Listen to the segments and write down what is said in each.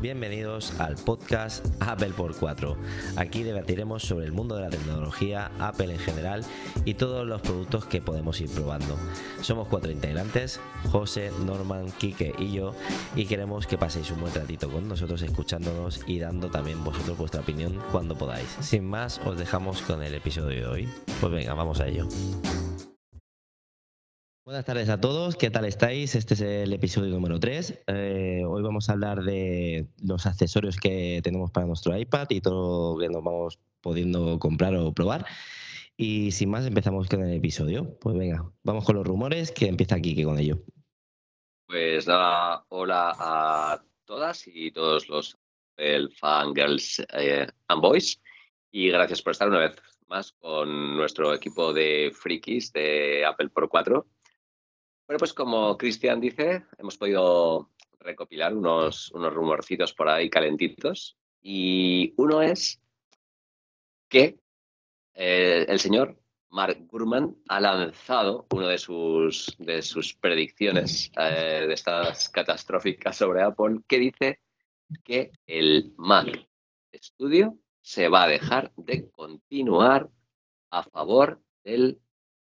Bienvenidos al podcast Apple por 4. Aquí debatiremos sobre el mundo de la tecnología, Apple en general y todos los productos que podemos ir probando. Somos cuatro integrantes, José, Norman, Quique y yo, y queremos que paséis un buen ratito con nosotros escuchándonos y dando también vosotros vuestra opinión cuando podáis. Sin más, os dejamos con el episodio de hoy. Pues venga, vamos a ello. Buenas tardes a todos, ¿qué tal estáis? Este es el episodio número 3. Eh, hoy vamos a hablar de los accesorios que tenemos para nuestro iPad y todo lo que nos vamos pudiendo comprar o probar. Y sin más, empezamos con el episodio. Pues venga, vamos con los rumores, que empieza aquí que con ello. Pues nada, hola a todas y todos los el fangirls eh, and boys y gracias por estar una vez más con nuestro equipo de frikis de Apple Pro 4 bueno, pues como Cristian dice, hemos podido recopilar unos, unos rumorcitos por ahí calentitos. Y uno es que eh, el señor Mark Gurman ha lanzado una de sus, de sus predicciones eh, de estas catastróficas sobre Apple, que dice que el Mac Studio se va a dejar de continuar a favor del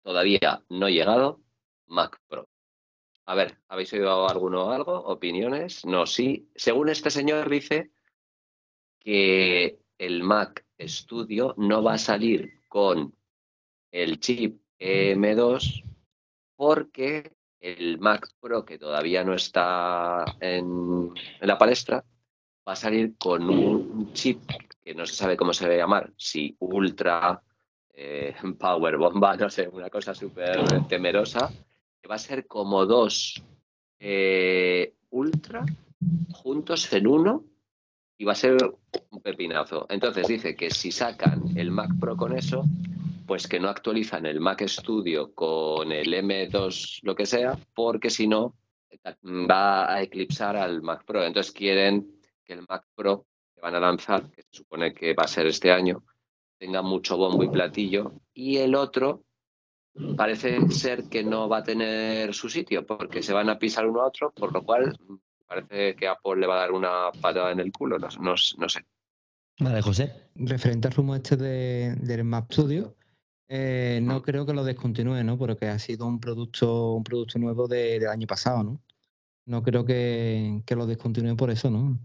todavía no llegado Mac Pro. A ver, ¿habéis oído alguno algo? ¿Opiniones? No, sí. Según este señor dice que el Mac Studio no va a salir con el chip M2 porque el Mac Pro, que todavía no está en, la palestra, va a salir con un chip que no se sabe cómo se va a llamar, si Ultra, eh, Power Bomba, no sé, una cosa súper temerosa, va a ser como dos eh, Ultra juntos en uno y va a ser un pepinazo. Entonces dice que si sacan el Mac Pro con eso, pues que no actualizan el Mac Studio con el M2, lo que sea, porque si no, va a eclipsar al Mac Pro. Entonces quieren que el Mac Pro que van a lanzar, que se supone que va a ser este año, tenga mucho bombo y platillo, y el otro parece ser que no va a tener su sitio porque se van a pisar uno a otro, por lo cual parece que Apple le va a dar una patada en el culo, no, sé. Vale, José. Referente al rumor este de, del Map Studio, eh, no creo que lo descontinúe, ¿no? Porque ha sido un producto, un producto nuevo del año pasado, ¿no? No creo que, que lo descontinúe por eso, ¿no?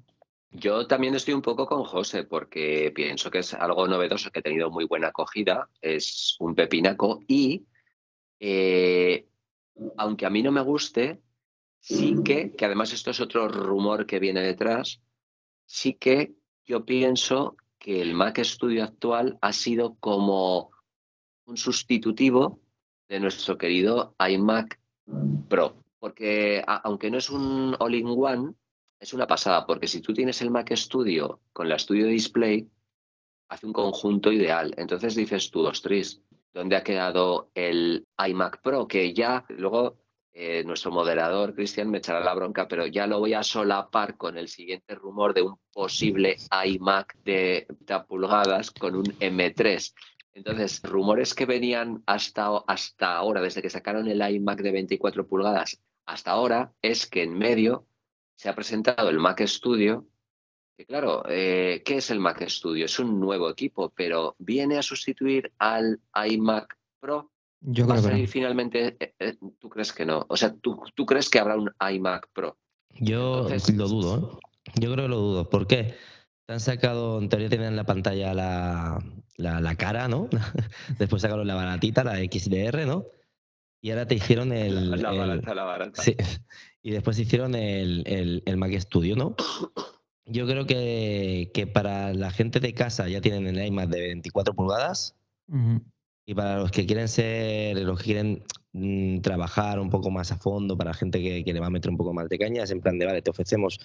Yo también estoy un poco con José porque pienso que es algo novedoso que ha tenido muy buena acogida, es un pepinaco y eh, aunque a mí no me guste, sí que, que además esto es otro rumor que viene detrás, sí que yo pienso que el Mac Studio actual ha sido como un sustitutivo de nuestro querido iMac Pro. Porque aunque no es un all-in-one, es una pasada, porque si tú tienes el Mac Studio con la Studio Display, hace un conjunto ideal. Entonces dices tú, ostras, ¿Dónde ha quedado el iMac Pro? Que ya luego eh, nuestro moderador, Cristian, me echará la bronca, pero ya lo voy a solapar con el siguiente rumor de un posible iMac de, pulgadas con un M3. Entonces, rumores que venían hasta, hasta ahora, desde que sacaron el iMac de 24 pulgadas hasta ahora, es que en medio se ha presentado el Mac Studio claro, eh, ¿qué es el Mac Studio? Es un nuevo equipo, pero ¿viene a sustituir al iMac Pro? Yo ¿Va a salir finalmente? Eh, eh, ¿Tú crees que no? O sea, ¿tú, ¿tú crees que habrá un iMac Pro? Yo lo dudo, Yo creo que lo dudo. ¿Por qué? Te han sacado, en teoría tenían en la pantalla la, la, cara, ¿no? Después sacaron la baratita, la XDR, ¿no? Y ahora te hicieron el. La, barata, la barata. Sí. Y después hicieron el, el, el Mac Studio, ¿no? Yo creo que, para la gente de casa ya tienen el iMac de 24 pulgadas. Y para los que quieren ser, los que quieren mm, trabajar un poco más a fondo, para la gente que, le va a meter un poco más de caña, es en plan de, vale, te ofrecemos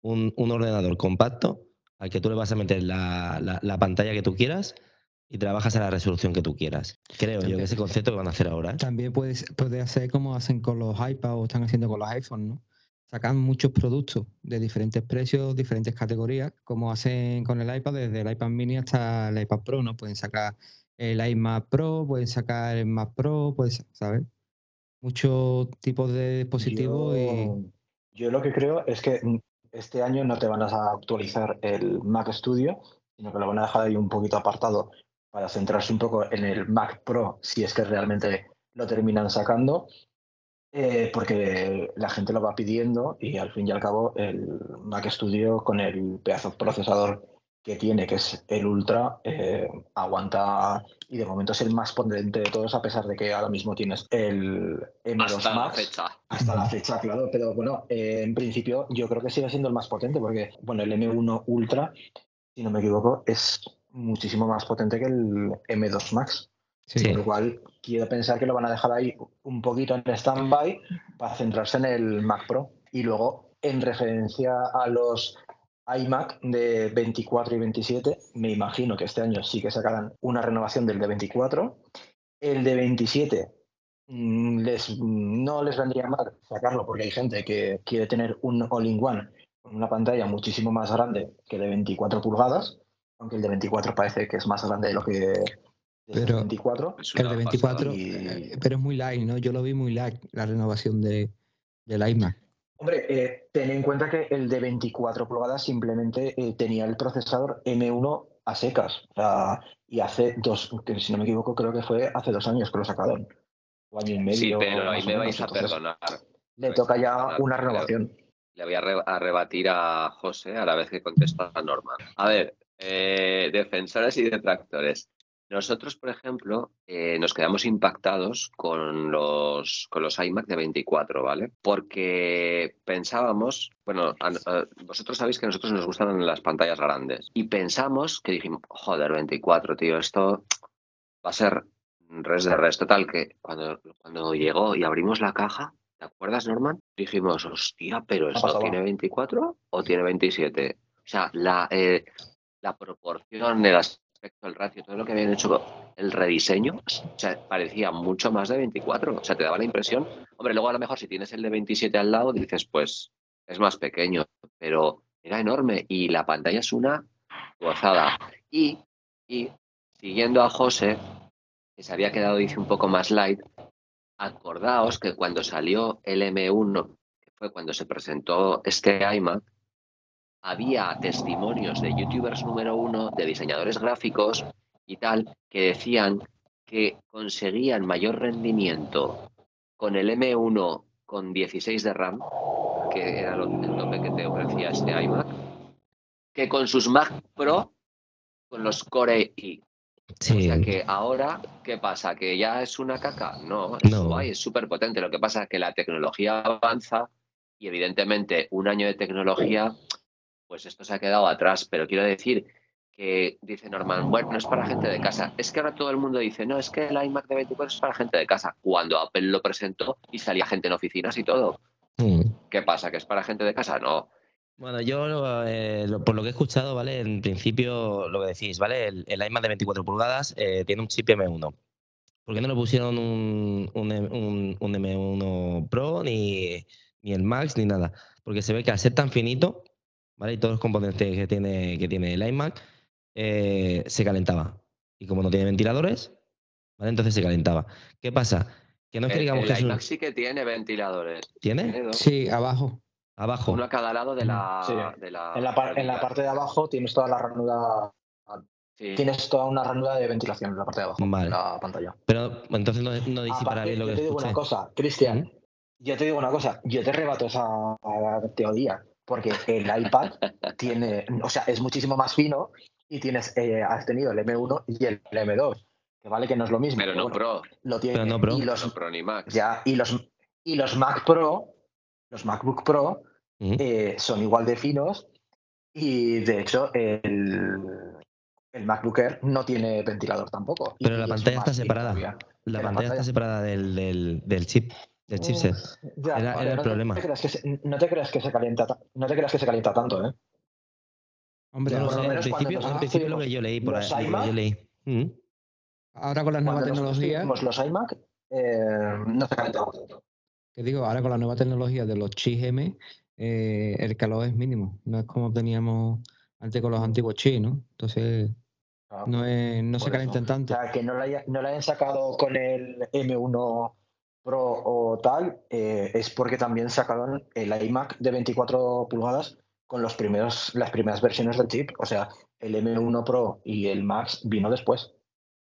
un, ordenador compacto al que tú le vas a meter la, pantalla que tú quieras y trabajas a la resolución que tú quieras. Creo yo que ese concepto que van a hacer ahora. ¿eh? También puede, puede hacer como hacen con los iPads o están haciendo con los iPhones, ¿no? Sacan muchos productos de diferentes precios, diferentes categorías, como hacen con el iPad, desde el iPad mini hasta el iPad Pro, ¿no? Pueden sacar el iMac Pro, pueden sacar el Mac Pro, ¿sabes? Muchos tipos de dispositivos Yo lo que creo es que este año no te van a actualizar el Mac Studio, sino que lo van a dejar ahí un poquito apartado para centrarse un poco en el Mac Pro, si es que realmente lo terminan sacando, eh, porque la gente lo va pidiendo y al fin y al cabo el Mac Studio con el pedazo de procesador que tiene, que es el Ultra, eh, aguanta y de momento es el más potente de todos, a pesar de que ahora mismo tienes el M2 hasta Max. la fecha. Hasta la fecha, claro, pero bueno, eh, en principio yo creo que sigue siendo el más potente, porque bueno, el M1 Ultra, si no me equivoco, es muchísimo más potente que el M2 Max. Sí. Lo cual, quiero pensar que lo van a dejar ahí un poquito en stand-by para centrarse en el Mac Pro. Y luego, en referencia a los iMac de 24 y 27, me imagino que este año sí que sacarán una renovación del de 24. El de 27 mm, les, no les vendría mal sacarlo porque hay gente que quiere tener un all-in-one con una pantalla muchísimo más grande que de 24 pulgadas, aunque el de 24 parece que es más grande de lo que Pero- 24. Es Que el de pasada. 24, Y- eh, pero es muy light, ¿no? Yo lo vi muy light, la renovación de, del iMac. Hombre, eh, ten en cuenta que el de 24 pulgadas simplemente eh, tenía el procesador M1 a secas. O sea, y hace dos, que si no me equivoco, creo que fue hace dos años que lo sacaron. O año y medio. Sí, pero ahí me menos. vais a perdonar. Le vais toca ya perdonar, una renovación. Le voy a, re- a rebatir a José a la vez que contesta a Norma. A ver, eh, defensores y detractores. Nosotros, por ejemplo, eh, nos quedamos impactados con los, con los iMac de 24, ¿vale? Porque pensábamos, bueno, a- a- vosotros sabéis que a nosotros nos gustan las pantallas grandes. Y pensamos que dijimos, joder, 24, tío, esto va a ser res de res. Total, que cuando, cuando llegó y abrimos la caja, ¿te acuerdas, Norman? Dijimos, hostia, pero ¿esto tiene 24 o tiene 27? O sea, la, eh, la proporción, el aspecto, el ratio, todo lo que habían hecho, el rediseño, o sea, parecía mucho más de 24. O sea, te daba la impresión. Hombre, luego a lo mejor si tienes el de 27 al lado, dices, pues es más pequeño, pero era enorme y la pantalla es una gozada. Y, y siguiendo a José, que se había quedado, dice, un poco más light, acordaos que cuando salió el M1, que fue cuando se presentó este iMac, había testimonios de youtubers número uno, de diseñadores gráficos y tal, que decían que conseguían mayor rendimiento con el M1 con 16 de RAM, que era lo- el tope que te ofrecía este iMac, que con sus Mac Pro con los Core i. Sí. O sea que ahora, ¿qué pasa? ¿Que ya es una caca? No, es No. guay, es súper potente. Lo que pasa es que la tecnología avanza y evidentemente un año de tecnología, pues esto se ha quedado atrás. Pero quiero decir que dice Norman, bueno, no es para gente de casa. Es que ahora todo el mundo dice, no, es que el iMac de 24 es para gente de casa. Cuando Apple lo presentó y salía gente en oficinas y todo. Mm. ¿Qué pasa? ¿Que es para gente de casa? No. Bueno, yo eh, lo- por lo que he escuchado, ¿vale? En principio, lo que decís, ¿vale? El, el iMac de 24 pulgadas eh, tiene un chip M1. ¿Por qué no le pusieron un, un, un- un M1 Pro, ni, ni el Max, ni nada? Porque se ve que al ser tan finito, ¿vale? Y todos los componentes que tiene, que tiene el iMac, eh, se calentaba. Y como no tiene ventiladores, ¿vale? Entonces se calentaba. ¿Qué pasa? Que no es que El, digamos el que un- iMac sí que tiene ventiladores. ¿Tiene? Sí, abajo. Abajo. Uno a cada lado de la. Sí. de la En la, par- en la parte de abajo tienes toda la ranura, Sí. tienes toda una ranura de ventilación en la parte de abajo Vale. de la pantalla. Pero entonces no, no bien lo yo que te digo una cosa, Cristian, yo te digo una cosa, yo te rebato esa teoría, porque el iPad tiene, o sea, es muchísimo más fino y tienes, eh, has tenido el M1 y el M2, que vale que no es lo mismo. Pero no bueno, Pro. Lo tiene, Pero no Pro. Y los, No Pro ni Max. ya, y los, y los Mac Pro, los MacBook Pro, Ujú. eh, son igual de finos y de hecho el, el MacBook Air no tiene ventilador tampoco. Y Pero la pantalla está separada. La de la pantalla pantalla. está separada del, del, del chip, del chipset. Ya, Era- era el no problema. Te creas que se, no te creas que se calienta, ta- no te creas que se calienta tanto, ¿eh? Hombre, No cuando principio, nosotros principio lo que yo leí por ahí. los lo que iMac, yo leí. Mm. ahora con las nuevas tecnologías, tuvimos los iMac, eh, no se calentaba tanto. que digo, ahora con la nueva tecnología de los chips M, eh, el calor es mínimo. No es como teníamos antes con los antiguos chips, ¿no? Entonces, Ah, no, es, no se eso. calientan O tanto. sea, que no la, haya- no la hayan sacado con el M1 Pro o tal, eh, es porque también sacaron el iMac de 24 pulgadas con los primeros, las primeras versiones del chip. O sea, el M1 Pro y el Max vino después.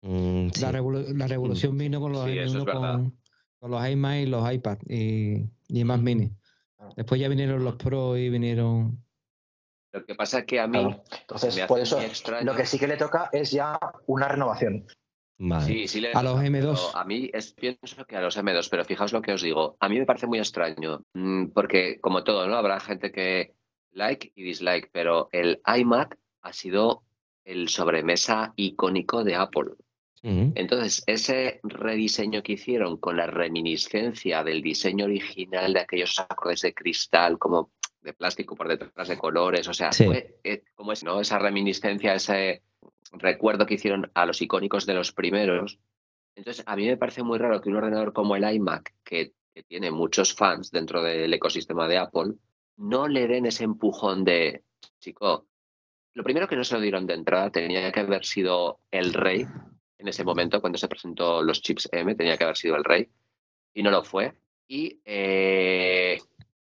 Mm, la, revolución vino con los M1 con, los iMac y los iPad y, y más mini. Después ya vinieron los Pro y vinieron. Lo que pasa es que a mí. Entonces, por eso, lo que sí que le toca es ya una renovación. Sí, sí a los M2. A mí es, pienso que a los M2, pero fijaos lo que os digo. A mí me parece muy extraño, mm, porque como todo, ¿no? Habrá gente que like y dislike, pero el iMac ha sido el sobremesa icónico de Apple. Entonces, ese rediseño que hicieron con la reminiscencia del diseño original de aquellos acordes de cristal, como de plástico por detrás de colores, o sea, fue, eh, como es, ¿no? Esa reminiscencia, ese recuerdo que hicieron a los icónicos de los primeros. Entonces, a mí me parece muy raro que un ordenador como el iMac, que, tiene muchos fans dentro del ecosistema de Apple, no le den ese empujón de, chico, lo primero que no se lo dieron de entrada tenía que haber sido el rey en ese momento, cuando se presentó los chips M, tenía que haber sido el rey, y no lo fue. Y eh,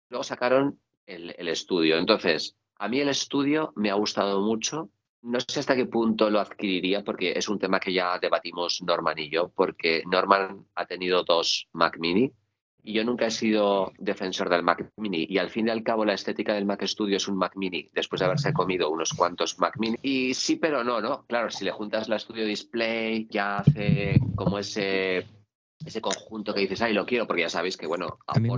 luego sacaron el, el estudio. Entonces, a mí el estudio me ha gustado mucho no sé hasta qué punto lo adquiriría porque es un tema que ya debatimos Norman y yo, porque Norman ha tenido dos Mac Mini y yo nunca he sido defensor del Mac Mini y al fin y al cabo la estética del Mac Studio es un Mac Mini después de haberse comido unos cuantos Mac Mini y sí pero no, ¿no? Claro, si le juntas la Studio Display ya hace como ese ese conjunto que dices, ay, lo quiero, porque ya sabéis que, bueno, a mí,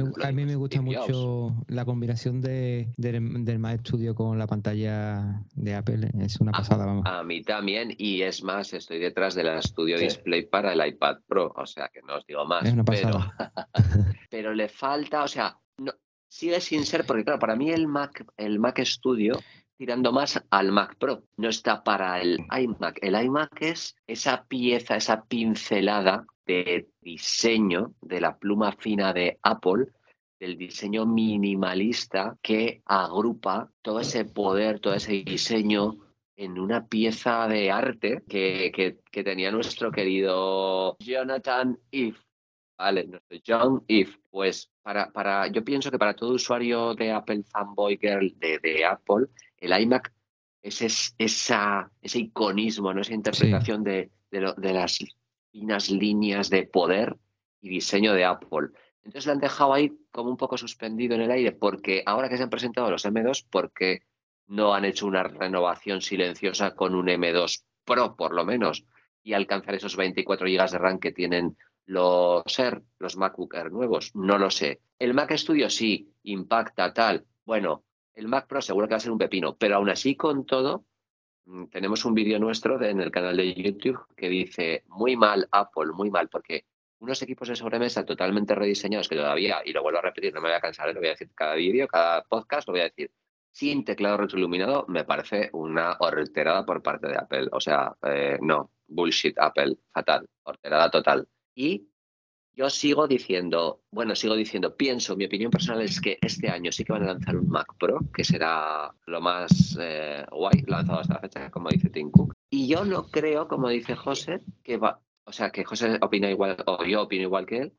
me, gusta mucho la combinación de, del Mac Studio con la pantalla de Apple, es una pasada, vamos. A mí también, y es más, estoy detrás de la Studio Display para el iPad Pro, o sea, que no os digo más. Es una pasada. Pero, le falta, o sea, no, sigue sin ser, porque claro, para mí el Mac, el Mac Studio tirando más al Mac Pro, no está para el iMac. El iMac es esa pieza, esa pincelada de diseño de la pluma fina de Apple, del diseño minimalista que agrupa todo ese poder, todo ese diseño en una pieza de arte que, que, tenía nuestro querido Jonathan Eve. Vale, nuestro John Eve. Pues para, para, yo pienso que para todo usuario de Apple Fanboy Girl de, de Apple, el iMac es, esa, ese iconismo, ¿no? esa interpretación de, de, de, las finas líneas de poder y diseño de Apple. Entonces lo han dejado ahí como un poco suspendido en el aire, porque ahora que se han presentado los M2, porque no han hecho una renovación silenciosa con un M2 Pro, por lo menos, y alcanzar esos 24 GB de RAM que tienen los Air, los MacBook Air nuevos? No lo sé. El Mac Studio sí, impacta tal. Bueno, el Mac Pro seguro que va a ser un pepino, pero aún así con todo, Mm, tenemos un vídeo nuestro en el canal de YouTube que dice muy mal Apple, muy mal, porque unos equipos de sobremesa totalmente rediseñados que todavía, y lo vuelvo a repetir, no me voy a cansar, lo voy a decir cada vídeo, cada podcast, lo voy a decir, sin teclado retroiluminado, me parece una horterada por parte de Apple. O sea, eh, no, bullshit Apple, fatal, horterada total. Y yo sigo diciendo, bueno, sigo diciendo, pienso, mi opinión personal es que este año sí que van a lanzar un Mac Pro, que será lo más eh, guay lanzado hasta la fecha, como dice Tim Cook. Y yo no creo, como dice José, que va, o sea, que José opina igual, o yo opino igual que él,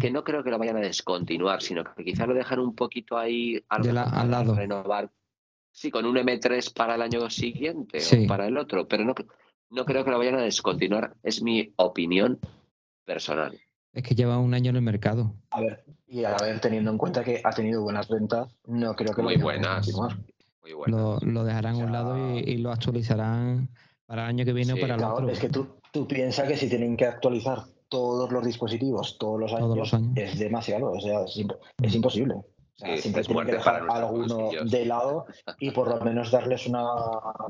que no creo que lo vayan a descontinuar, sino que quizás lo dejan un poquito ahí al lado. renovar. Sí, con un M3 para el año siguiente o para el otro, pero no, no creo que lo vayan a descontinuar. Es mi opinión personal. Es que lleva un año en el mercado. A ver, y a ver, teniendo en cuenta que ha tenido buenas ventas, no creo que muy lo buenas. Muy buenas. Lo, dejarán a un lado y, lo actualizarán para el año que viene o para el otro. Es que tú, tú piensas que si tienen que actualizar todos los dispositivos todos los años, es demasiado, o sea, es, mm. imposible. O sea, siempre tienen que dejar alguno de lado y por lo menos darles una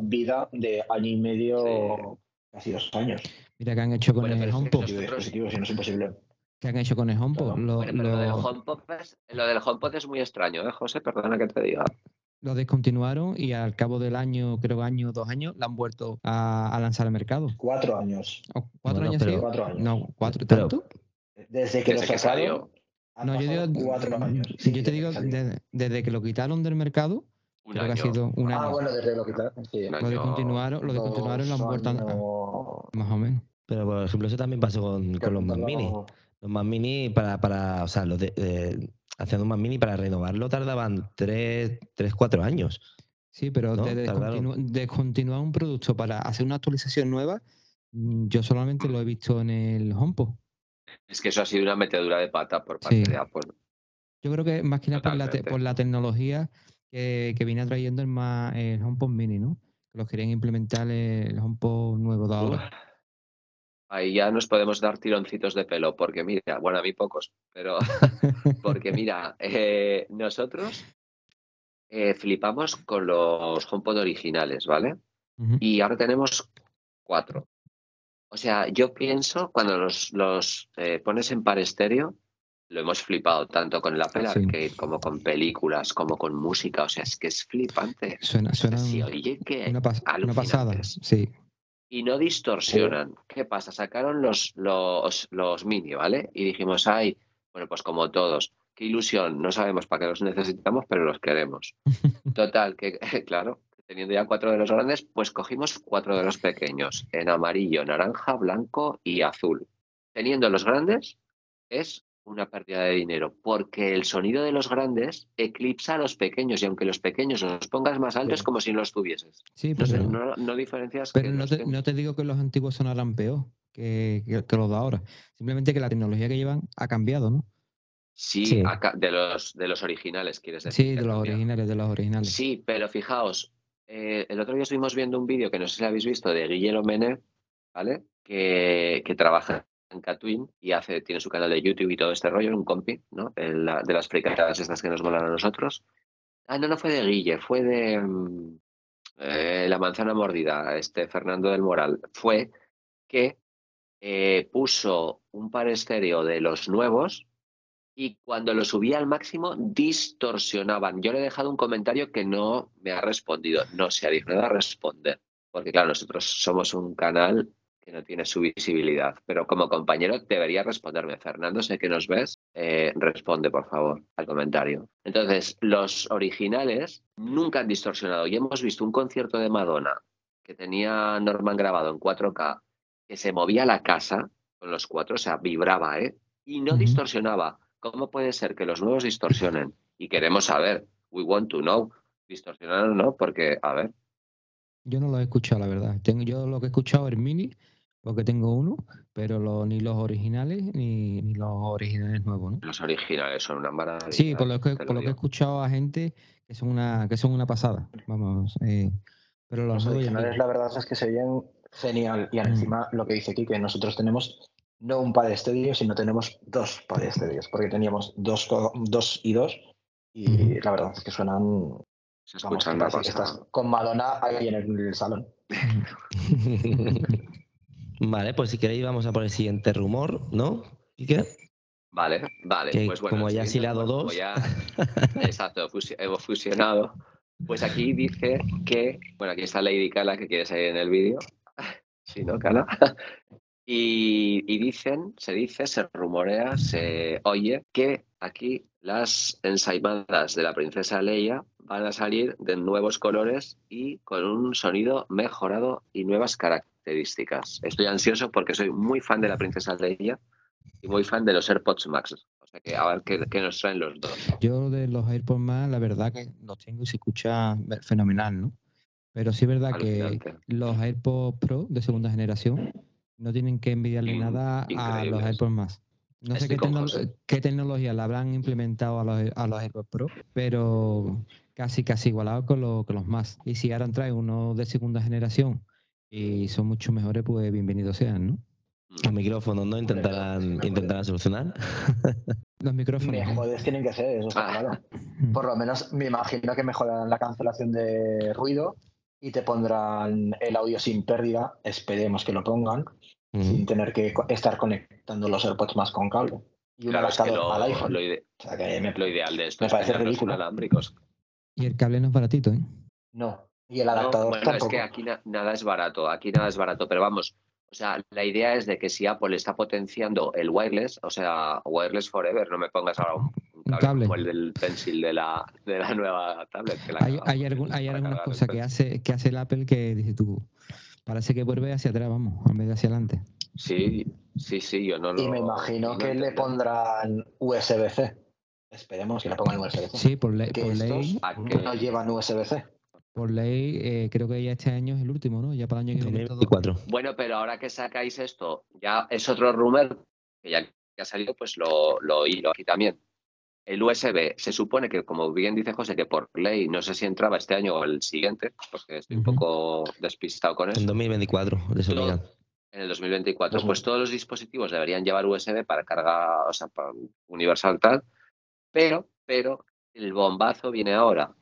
vida de año y medio, casi dos años. Mira que han hecho con el HomePod. Dispositivos, si no es imposible. ¿Qué han hecho con el HomePod? Lo, lo... del HomePod es, muy extraño, ¿eh, José? Perdona que te diga. Lo descontinuaron y al cabo del año, creo que año, dos años, la han vuelto a, lanzar al mercado. Cuatro años. ¿Cuatro años? sí? Cuatro años. No, cuatro. ¿Tanto? Desde que lo sacaron. No, yo digo, cuatro años. yo te digo, desde, que lo quitaron del mercado, creo que ha sido un ah, año. Ah, bueno, desde lo quitaron. Sí. Lo descontinuaron, lo descontinuaron y lo han vuelto a, Más o menos. Pero, por ejemplo, eso también pasó con, los Mac Mini. Los Mac Mini, para, para o sea, los de, haciendo un Mac Mini para renovarlo tardaban 3, 3 4 años. Sí, pero de, descontinuar un producto para hacer una actualización nueva, mm, yo solamente lo he visto en el HomePod. Es que eso ha sido una metedura de pata por parte de Apple. Yo creo que más que nada por la, por la, tecnología que, viene trayendo el, más, el HomePod Mini, ¿no? Que los querían implementar el HomePod nuevo de ahora. Ahí ya nos podemos dar tironcitos de pelo, porque mira, bueno, a mí pocos, pero porque mira, eh, nosotros eh, flipamos con los HomePod originales, ¿vale? Y ahora tenemos cuatro. O sea, yo pienso, cuando los, los eh, pones en par estéreo, lo hemos flipado tanto con el Apple Arcade como con películas, como con música. O sea, es que es flipante. Suena, suena oye que una, pasada, sí. Y no distorsionan. ¿Qué pasa? Sacaron los, los, los mini, ¿vale? Y dijimos, ay, bueno, pues como todos, qué ilusión, no sabemos para qué los necesitamos, pero los queremos. Total, que claro, teniendo ya cuatro de los grandes, pues cogimos cuatro de los pequeños, en amarillo, naranja, blanco y azul. Teniendo los grandes es una pérdida de dinero, porque el sonido de los grandes eclipsa a los pequeños y aunque los pequeños los pongas más altos es como si no los tuvieses. Sí, pero, no, diferencias. Pero no, te, digo que los antiguos sonarán peor que, que, los de ahora. Simplemente que la tecnología que llevan ha cambiado, ¿no? Sí, de, los, de los originales, quieres decir. Sí, de los originales, de los originales. Sí, pero fijaos, eh, el otro día estuvimos viendo un vídeo que no sé si habéis visto de Guillermo Mene, ¿vale? Que, que trabaja Catwin y tiene su canal de YouTube y todo este rollo, un compi, ¿no? De, las fricadas estas que nos molan a nosotros. Ah, no, no fue de Guille, fue de mm, eh, La Manzana Mordida, este Fernando del Moral. Fue que eh, puso un par estéreo de los nuevos y cuando lo subía al máximo distorsionaban. Yo le he dejado un comentario que no me ha respondido, no se ha dignado a responder, porque claro, nosotros somos un canal que no tiene su visibilidad, pero como compañero debería responderme. Fernando, sé que nos ves, eh, responde por favor al comentario. Entonces, los originales nunca han distorsionado y hemos visto un concierto de Madonna que tenía Norman grabado en 4K, que se movía la casa con los cuatro, o sea, vibraba, ¿eh? Y no distorsionaba. ¿Cómo puede ser que los nuevos distorsionen? Y queremos saber, we want to know, distorsionan o no, porque, a ver. Yo no lo he escuchado, la verdad. Tengo, yo lo que he escuchado es Mini, porque tengo uno, pero ni los originales ni, los originales nuevos, ¿no? Los originales son una maravilla. Sí, por lo que, por lo que he escuchado a gente que son una, que son una pasada. Vamos, eh, pero los, originales, la verdad es que se ven genial. Y mm. encima lo que dice aquí, que nosotros tenemos no un par de estéreo, sino tenemos dos par de estéreos, porque teníamos dos, dos y dos, y la verdad es que suenan. Se escuchan vamos, estás con Madonna ahí en el, salón. vale, pues si queréis vamos a por el siguiente rumor, ¿no? ¿Y qué? Vale, vale. pues bueno, como ya has hilado dos. exacto, hemos fusionado. Pues aquí dice que, bueno, aquí está Lady Cala que quiere salir en el vídeo. Sí, ¿no, Cala? Y, dicen, se dice, se rumorea, se oye que aquí las ensaimadas de la princesa Leia van a salir de nuevos colores y con un sonido mejorado y nuevas características. Estoy ansioso porque soy muy fan de la princesa Leia y muy fan de los AirPods Max. O sea que a ver qué, nos traen los dos. Yo de los AirPods Max, la verdad que los tengo y se escucha fenomenal, ¿no? Pero sí es verdad que los AirPods Pro de segunda generación no tienen que envidiarle nada a los AirPods más. No sé qué, tecnología la habrán implementado a los, a los AirPods Pro, pero casi casi igualado con, los más. Y si ahora traen uno de segunda generación y son mucho mejores, pues bienvenidos sean, ¿no? Los micrófonos, ¿no? Intentarán, intentarán solucionar. Los micrófonos. Mejores tienen que ser, eso está ah. claro. Por lo menos me imagino que mejorarán la cancelación de ruido y te pondrán el audio sin pérdida, esperemos que lo pongan, sin tener que estar conectando los AirPods más con cable. Y un adaptador al iPhone. Lo, ideal de esto me parece ridículo. Y el cable no es baratito, ¿eh? No, y el adaptador bueno, tampoco. Es que aquí nada es barato, aquí nada es barato, pero vamos, o sea, la idea es de que si Apple está potenciando el wireless, o sea, wireless forever, no me pongas ahora un, cable, como el del pencil de la, de la nueva tablet. hay, hay, hay algunas cosas que hace, que hace el Apple que dice tú, parece que vuelve hacia atrás, vamos, en vez de hacia adelante. Sí, sí, sí, yo no lo. Y me imagino que le pondrán USB-C. Esperemos que le pongan USB-C. Sí, por, ley. por ley. no llevan USB-C. Por ley, eh, creo que ya este año es el último, ¿no? Ya para el año que viene. 2024. Bueno, pero ahora que sacáis esto, ya es otro rumor que ya, ha salido, pues lo, lo oí aquí también. El USB, se supone que, como bien dice José, que por ley, no sé si entraba este año o el siguiente, porque estoy un poco despistado con eso. En 2024, les obligan. En el 2024, pues todos los dispositivos deberían llevar USB para carga, o sea, para universal tal, pero, pero el bombazo viene ahora.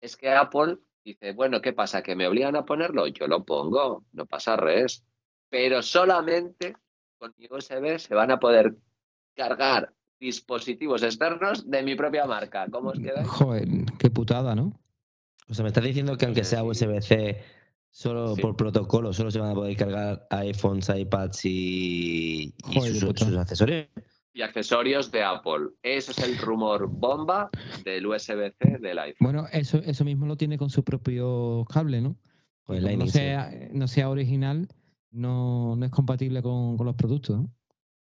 Es que Apple dice, bueno, ¿qué pasa? ¿Que me obligan a ponerlo? Yo lo pongo, no pasa res. Pero solamente con mi USB se van a poder cargar dispositivos externos de mi propia marca. ¿Cómo os queda? Joder, qué putada, ¿no? O sea, me estás diciendo que aunque sea USB-C, solo por protocolo, solo se van a poder cargar iPhones, iPads y, sus, accesorios. Y accesorios de Apple. Ese es el rumor bomba del USB-C del iPhone. Bueno, eso, eso mismo lo tiene con su propio cable, ¿no? Pues no, sea, no sea original, no, no es compatible con, con los productos, ¿no?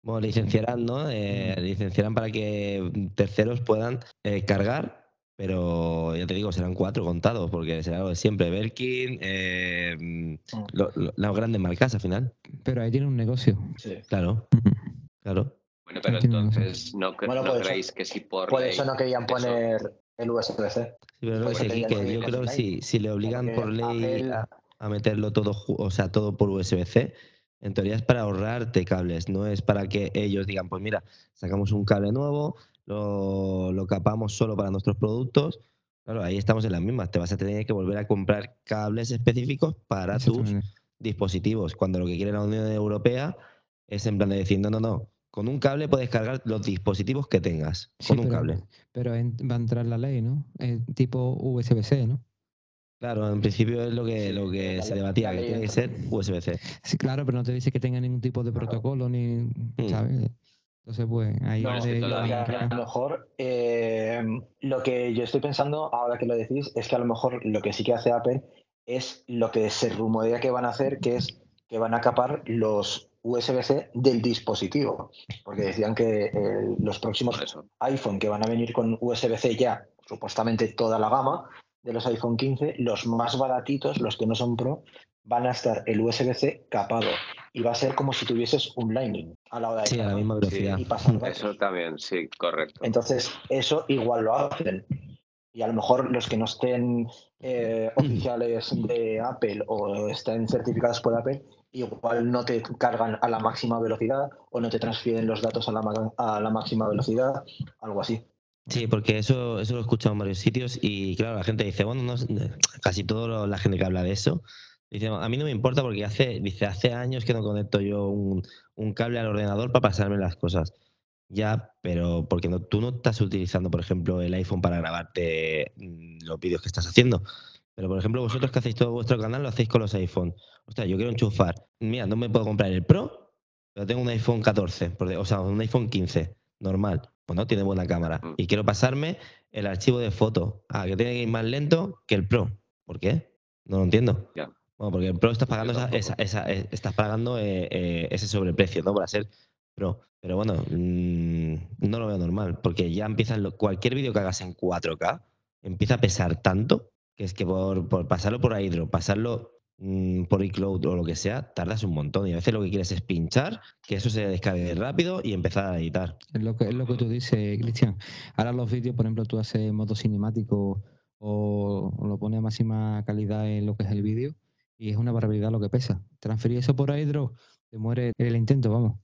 Bueno, licenciarán, ¿no? Eh, licenciarán para que terceros puedan eh, cargar, pero ya te digo, serán cuatro contados, porque será lo de siempre. Belkin, eh, mm. las grandes marcas al final. Pero ahí tiene un negocio. Sí. Claro, claro. Bueno, pero entonces no, creéis que si por. Por eso no querían poner el USB-C. Sí, pero lo que, que yo creo que si, si le obligan por ley a, a, meterlo todo, o sea, todo por USB-C en teoría es para ahorrarte cables, no es para que ellos digan, pues mira, sacamos un cable nuevo, lo, capamos solo para nuestros productos. Claro, ahí estamos en las mismas. Te vas a tener que volver a comprar cables específicos para tus dispositivos. Cuando lo que quiere la Unión Europea es en plan de decir, no, no, no, con un cable puedes cargar los dispositivos que tengas. con un cable. Pero va a entrar la ley, ¿no? tipo USB-C, ¿no? Claro, en principio es lo que, lo que se debatía, que tiene que ser USB-C. Sí, claro, pero no te dice que tenga ningún tipo de protocolo, ni, mm. ¿sabes? Entonces, pues ahí... No, a lo mejor eh, lo que yo estoy pensando, ahora que lo decís, es que a lo mejor lo que sí que hace Apple es lo que se rumorea que van a hacer, que es que van a capar los USB-C del dispositivo. Porque decían que eh, los próximos iPhone que van a venir con USB-C ya, supuestamente toda la gama, de los iPhone 15, los más baratitos, los que no son Pro, van a estar el USB-C capado y va a ser como si tuvieses un Lightning a la hora de sí, a la misma velocidad. eso también, sí, correcto. Entonces, eso igual lo hacen. Y a lo mejor los que no estén eh, oficiales de Apple o estén certificados por Apple, igual no te cargan a la máxima velocidad o no te transfieren los datos a la, a la máxima velocidad, algo así. Sí, porque eso, eso lo he escuchado en varios sitios y claro, la gente dice, bueno, no, casi toda la gente que habla de eso, dice, a mí no me importa porque hace, dice, hace años que no conecto yo un, cable al ordenador para pasarme las cosas. Ya, pero porque no, tú no estás utilizando, por ejemplo, el iPhone para grabarte mm, los vídeos que estás haciendo. Pero, por ejemplo, vosotros que hacéis todo vuestro canal lo hacéis con los iPhone. Ostras, yo quiero enchufar. Mira, no me puedo comprar el Pro, pero tengo un iPhone 14, o sea, un iPhone 15, normal bueno, tiene buena cámara. Mm. Y quiero pasarme el archivo de foto. Ah, que tiene que ir más lento que el Pro. ¿Por qué? No lo entiendo. Bueno, porque el Pro estás pagando, esa, esa, estás pagando eh, eh, ese sobreprecio, ¿no? Para ser Pro. Pero bueno, mm, no lo veo normal, porque ya empiezan cualquier vídeo que hagas en 4K empieza a pesar tanto que es que por, por pasarlo por iDrop, pasarlo Mm, por iCloud o lo que sea, tardas un montón. Y a veces lo que quieres es pinchar, que eso se descargue rápido y empezar a editar. Es lo que, es lo que tú dices, Cristian. Ahora los vídeos, por ejemplo, tú haces modo cinemático o, lo pones a máxima calidad en lo que es el vídeo y es una barbaridad lo que pesa. Transferir eso por iDrop, te muere el intento, vamos.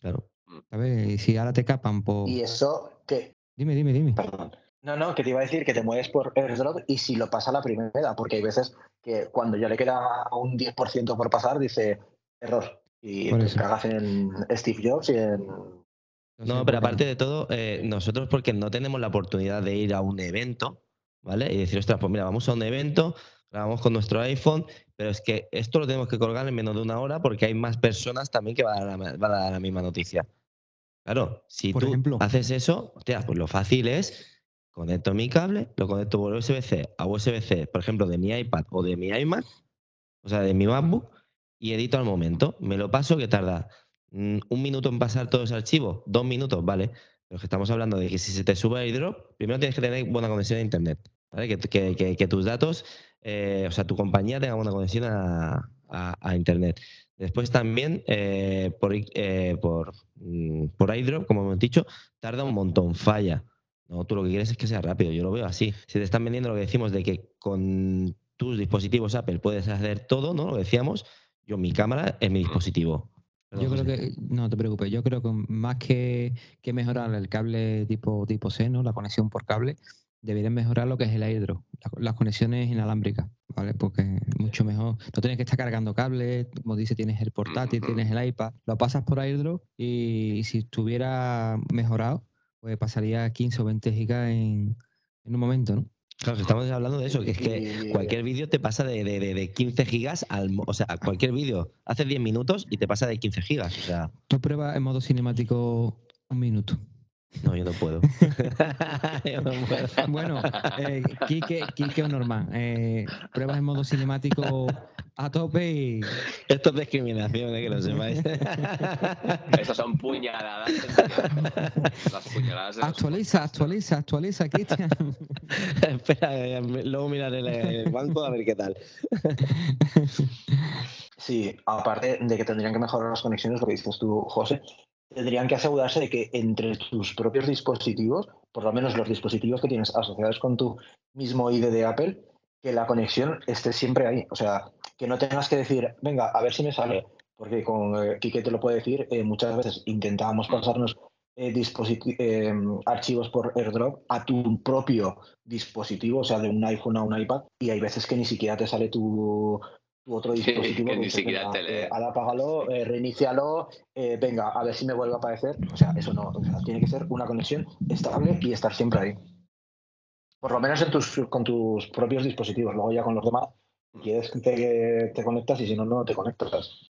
Claro. ¿Sabes? Y si ahora te capan por... ¿Y eso qué? Dime, dime, dime. Perdón. No, no, que te iba a decir que te mueves por airdrop y si lo pasa la primera, porque hay veces que cuando ya le queda un 10% por pasar, dice error. Y te cagas en Steve Jobs y en. No, pero aparte de todo, eh, nosotros porque no tenemos la oportunidad de ir a un evento, ¿vale? Y decir, ostras, pues mira, vamos a un evento, grabamos con nuestro iPhone, pero es que esto lo tenemos que colgar en menos de una hora porque hay más personas también que van a dar la, misma noticia. Claro, si tú haces eso, hostia, pues lo fácil es Conecto mi cable, lo conecto por USB-C a USB-C, por ejemplo, de mi iPad o de mi iMac, o sea, de mi MacBook, y edito al momento. Me lo paso que tarda mm, un minuto en pasar todos los archivos, dos minutos, ¿vale? Pero que estamos hablando de que si se te sube el drop, primero tienes que tener buena conexión a Internet, ¿vale? Que, tus datos eh, o sea, tu compañía tenga buena conexión a, Internet. Después también eh, por, eh, por, mm, por iDrop, como hemos dicho, tarda un montón, falla. No, tú lo que quieres es que sea rápido, yo lo veo así. Si te están vendiendo lo que decimos de que con tus dispositivos Apple puedes hacer todo, ¿no? Lo decíamos, yo mi cámara es mi dispositivo. yo creo que, no te preocupes, yo creo que más que, que mejorar el cable tipo, tipo C, ¿no? La conexión por cable, deberían mejorar lo que es el AirDrop, las conexiones inalámbricas, ¿vale? Porque mucho mejor. No tienes que estar cargando cables, como dice, tienes el portátil, tienes el iPad, lo pasas por AirDrop y si estuviera mejorado, pues pasaría 15 o 20 gigas en, un momento, ¿no? Claro, estamos hablando de eso, que es que cualquier vídeo te pasa de, de, 15 gigas al. O sea, cualquier vídeo hace 10 minutos y te pasa de 15 gigas. O sea. Tú pruebas en modo cinemático un minuto. No, yo no puedo. Bueno, eh, Kike, Kike o Norman, eh, pruebas en modo cinemático a tope y... Esto es discriminación, de que lo sepáis. Estas son puñaladas. Las puñaladas actualiza, actualiza, actualiza, Cristian. Espera, luego miraré el banco a ver qué tal. Sí, aparte de que tendrían que mejorar las conexiones, lo que dices tú, José, tendrían que asegurarse de que entre tus propios dispositivos, por lo menos los dispositivos que tienes asociados con tu mismo ID de Apple, que la conexión esté siempre ahí. O sea, que no tengas que decir, venga, a ver si me sale, porque con eh, te lo puede decir, eh, muchas veces intentábamos pasarnos eh, eh, archivos por AirDrop a tu propio dispositivo, o sea, de un iPhone a un iPad, y hay veces que ni siquiera te sale tu, otro dispositivo. que ni siquiera te lee. apágalo, reinicialo, venga, a ver si me vuelve a aparecer. O sea, eso no, tiene que ser una conexión estable y estar siempre ahí. Por lo menos en tus, con tus propios dispositivos. Luego ya con los demás, quieres te, te conectas y si no, no te conectas.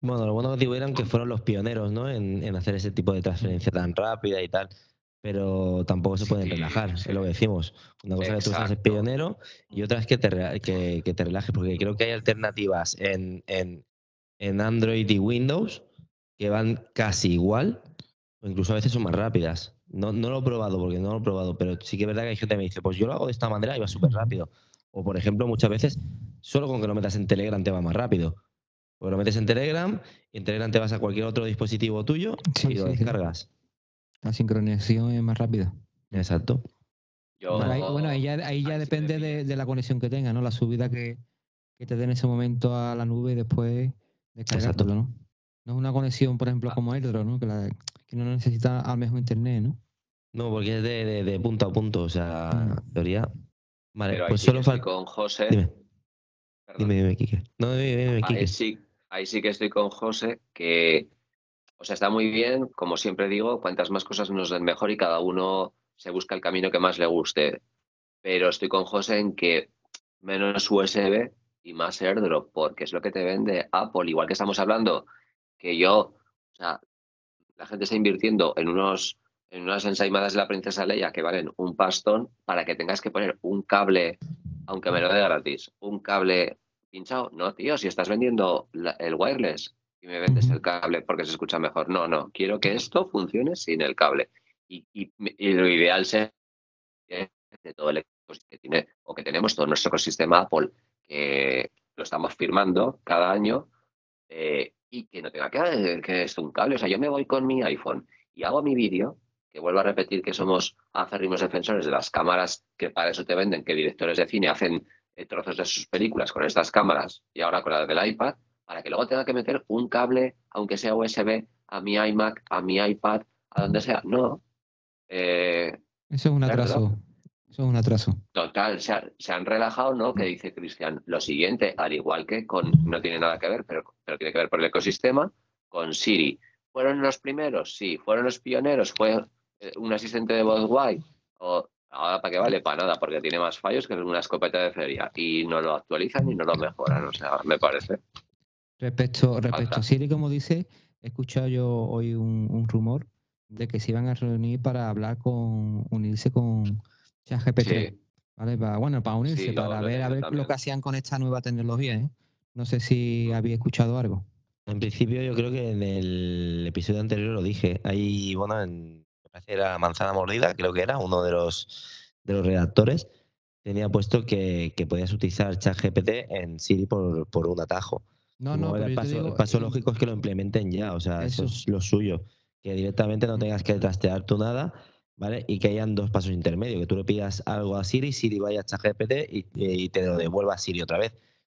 Bueno, lo bueno que tuvieron que fueron los pioneros, ¿no? En, en, hacer ese tipo de transferencia tan rápida y tal. Pero tampoco se pueden relajar, es lo que decimos. Una cosa es que tú seas pionero y otra es que te, que, que te relajes, porque creo que hay alternativas en, en, en Android y Windows que van casi igual, o incluso a veces son más rápidas. No, no lo he probado porque no lo he probado, pero sí que es verdad que hay gente que me dice, pues yo lo hago de esta manera y va súper rápido. O por ejemplo, muchas veces, solo con que lo metas en Telegram te va más rápido. Porque lo metes en Telegram y en Telegram te vas a cualquier otro dispositivo tuyo y lo descargas. La sincronización es más rápida. Exacto. bueno, ahí, ya, ahí ya depende de, la conexión que tenga, ¿no? La subida que, te dé en ese momento a la nube y después descargarlo, ¿no? No es una conexión, por ejemplo, ah. como AirDrop, ¿no? Que, la, que no necesita al mejor internet, ¿no? No, porque es de, punto a punto, o sea, mm. teoría. Vale, pues solo falta. con José. Dime. Dime, dime, Kike. No, dime, dime, Kike. Ahí sí, ahí sí que estoy con José, que. O sea, está muy bien, como siempre digo, cuantas más cosas nos den mejor y cada uno se busca el camino que más le guste. Pero estoy con José en que menos USB y más AirDrop, porque es lo que te vende Apple. Igual que estamos hablando que yo, o sea, la gente está invirtiendo en unos en unas ensaimadas de la princesa Leia que valen un pastón para que tengas que poner un cable, aunque me lo dé gratis, un cable pinchado. No, tío, si estás vendiendo el wireless y me vendes el cable porque se escucha mejor. No, no, quiero que esto funcione sin el cable. Y, lo ideal sea de todo el ecosistema que tiene o que tenemos todo nuestro ecosistema Apple, que lo estamos firmando cada año, eh, y que no tenga que, que esto un cable. O sea, yo me voy con mi iPhone y hago mi vídeo, que vuelvo a repetir que somos acérrimos defensores de las cámaras que para eso te venden, que directores de cine hacen eh, trozos de sus películas con estas cámaras y ahora con la del iPad, para que luego tenga que meter un cable, aunque sea USB, a mi iMac, a mi iPad, a donde sea. No. Eh, eso es un atraso. Eso es un atraso. Total, se, han relajado, ¿no? Que dice Cristian. Lo siguiente, al igual que con, no tiene nada que ver, pero, pero tiene que ver por el ecosistema, con Siri. ¿Fueron los primeros? Sí. ¿Fueron los pioneros? ¿Fue eh, un asistente de voz guay? O ahora para qué vale, para nada, porque tiene más fallos que una escopeta de feria. Y no lo actualizan y no lo mejoran, o sea, me parece. Respecto, respecto a Siri, como dice, he escuchado yo hoy un, un rumor de que se iban a reunir para hablar con, unirse con ChatGPT. ¿vale? Para, bueno, para unirse, para ver, a ver lo que hacían con esta nueva tecnología. ¿eh? No sé si había escuchado algo. En principio, yo creo que en el episodio anterior lo dije. Ahí, bueno, en, me parece era Manzana Mordida, creo que era uno de los, de los redactores. tenía puesto que, podías utilizar ChatGPT en Siri por, por un atajo. No, no, el, paso, lógico es que lo implementen ya, o sea, eso, es lo suyo. Que directamente no tengas que trastear tú nada, ¿vale? Y que hayan dos pasos intermedios, que tú le pidas algo a Siri, Siri vaya a ChatGPT y, y te lo devuelva a Siri otra vez.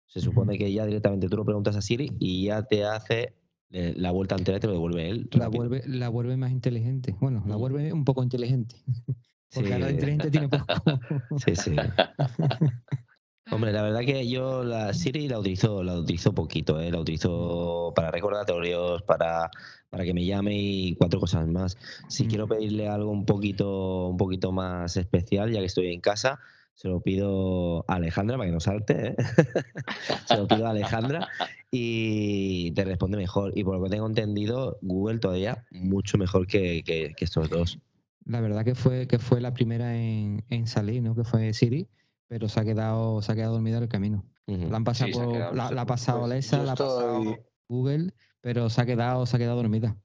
Se supone que ya directamente tú lo preguntas a Siri y ya te hace la vuelta entera y te lo devuelve él. La vuelve, la vuelve más inteligente. Bueno, la vuelve un poco inteligente. Porque ahora inteligente tiene poco. sí, sí. Hombre, la verdad que yo la Siri la utilizo, la utilizo poquito, ¿eh? la utilizo para recordatorios, para, para que me llame y cuatro cosas más. Si quiero pedirle algo un poquito, un poquito más especial, ya que estoy en casa, se lo pido a Alejandra para que no salte, ¿eh? se lo pido a Alejandra y te responde mejor. Y por lo que tengo entendido, Google todavía mucho mejor que, estos dos. La verdad que fue, que fue la primera en, salir, ¿no? Que fue Siri, pero se ha quedado, se ha quedado dormida en el camino. La han pasado la, ha pasado pues Alexa, la ha pasado Google, pero se ha quedado, se ha quedado dormida.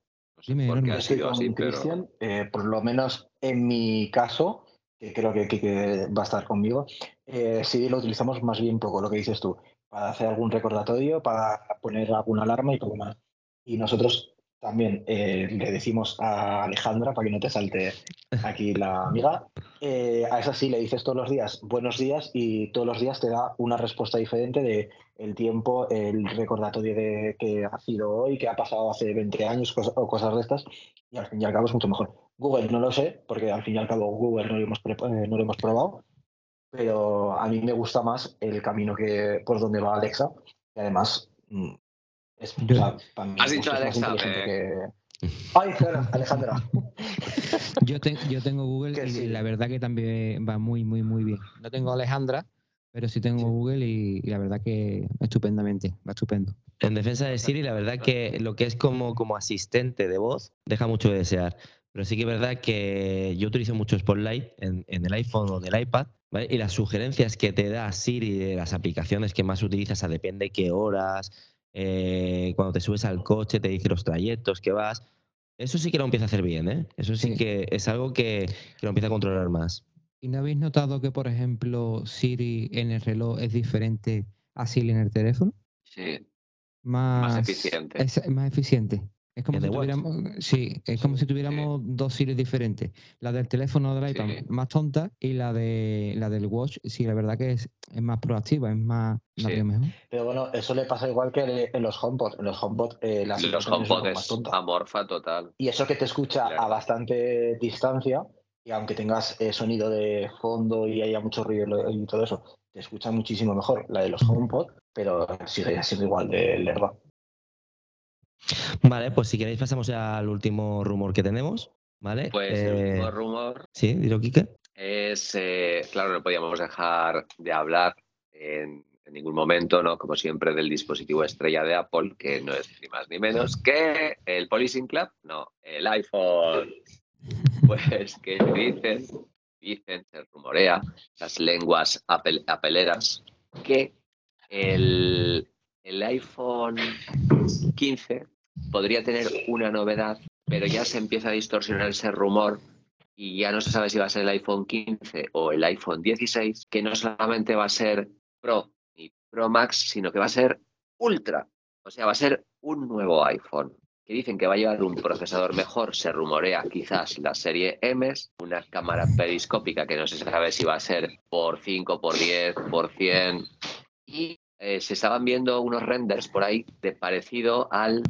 Dime, porque ha sido así, Cristian, eh, por lo menos en mi caso, que creo que, va a estar conmigo, eh, sí lo utilizamos más bien poco, lo que dices tú, para hacer algún recordatorio, para poner alguna alarma y poco más. Y nosotros también eh, le decimos a Alejandra, para que no te salte aquí la amiga, eh, a esa sí le dices todos los días buenos días y todos los días te da una respuesta diferente de el tiempo, el recordatorio de que ha sido hoy, que ha pasado hace 20 años o cosas de estas, y al fin y al cabo es mucho mejor. Google no lo sé, porque al fin y al cabo Google no lo hemos, eh, no lo hemos probado, pero a mí me gusta más el camino que por donde va Alexa, y además es, Has dicho Alexa, Ay, claro, Alejandra. yo, yo tengo Google y la verdad que también va muy, muy, muy bien. No tengo Alejandra, pero sí tengo Google y, la verdad que estupendamente, va estupendo. En defensa de Siri, la verdad que lo que es como, como asistente de voz deja mucho de desear. Pero sí que es verdad que yo utilizo mucho Spotlight en, el iPhone o en el iPad, Y las sugerencias que te da Siri de las aplicaciones que más utilizas, a depende qué horas, eh, cuando te subes al coche te dice los trayectos que vas. Eso sí que lo empieza a hacer bien, ¿eh? Eso sí, que es algo que, lo empieza a controlar más. ¿Y no habéis notado que, por ejemplo, Siri en el reloj es diferente a Siri en el teléfono? Sí. Más, más eficiente. Es más eficiente. Es como, si tuviéramos, sí, es como si tuviéramos dos series diferentes. La del teléfono del iPad más tonta y la de la del Watch, sí, la verdad que es, es más proactiva, es más, mejor. Pero bueno, eso le pasa igual que en los HomePod. En los HomePod eh, las los HomePod es amorfa total. Y eso que te escucha a bastante distancia, y aunque tengas eh, sonido de fondo y haya mucho ruido y todo eso, te escucha muchísimo mejor la de los HomePod, pero sigue siendo igual de lerda. Vale, pues si queréis pasamos ya al último rumor que tenemos, ¿vale? Pues el eh, último rumor... Sí, dilo, Kike. Es, eh, claro, no podíamos dejar de hablar en, ningún momento, ¿no? Como siempre, del dispositivo estrella de Apple, que no es ni más ni menos que el Policing Club, no, el iPhone. Pues que dicen, dicen, se rumorea, las lenguas apeleras, que el, el iPhone 15 podría tener una novedad, pero ya se empieza a distorsionar ese rumor y ya no se sabe si va a ser el iPhone 15 o el iPhone 16, que no solamente va a ser Pro ni Pro Max, sino que va a ser Ultra. O sea, va a ser un nuevo iPhone que dicen que va a llevar un procesador mejor, se rumorea quizás la serie M, una cámara periscópica que no se sabe si va a ser por 5, por 10, por 100 y eh, se estaban viendo unos renders por ahí de parecido al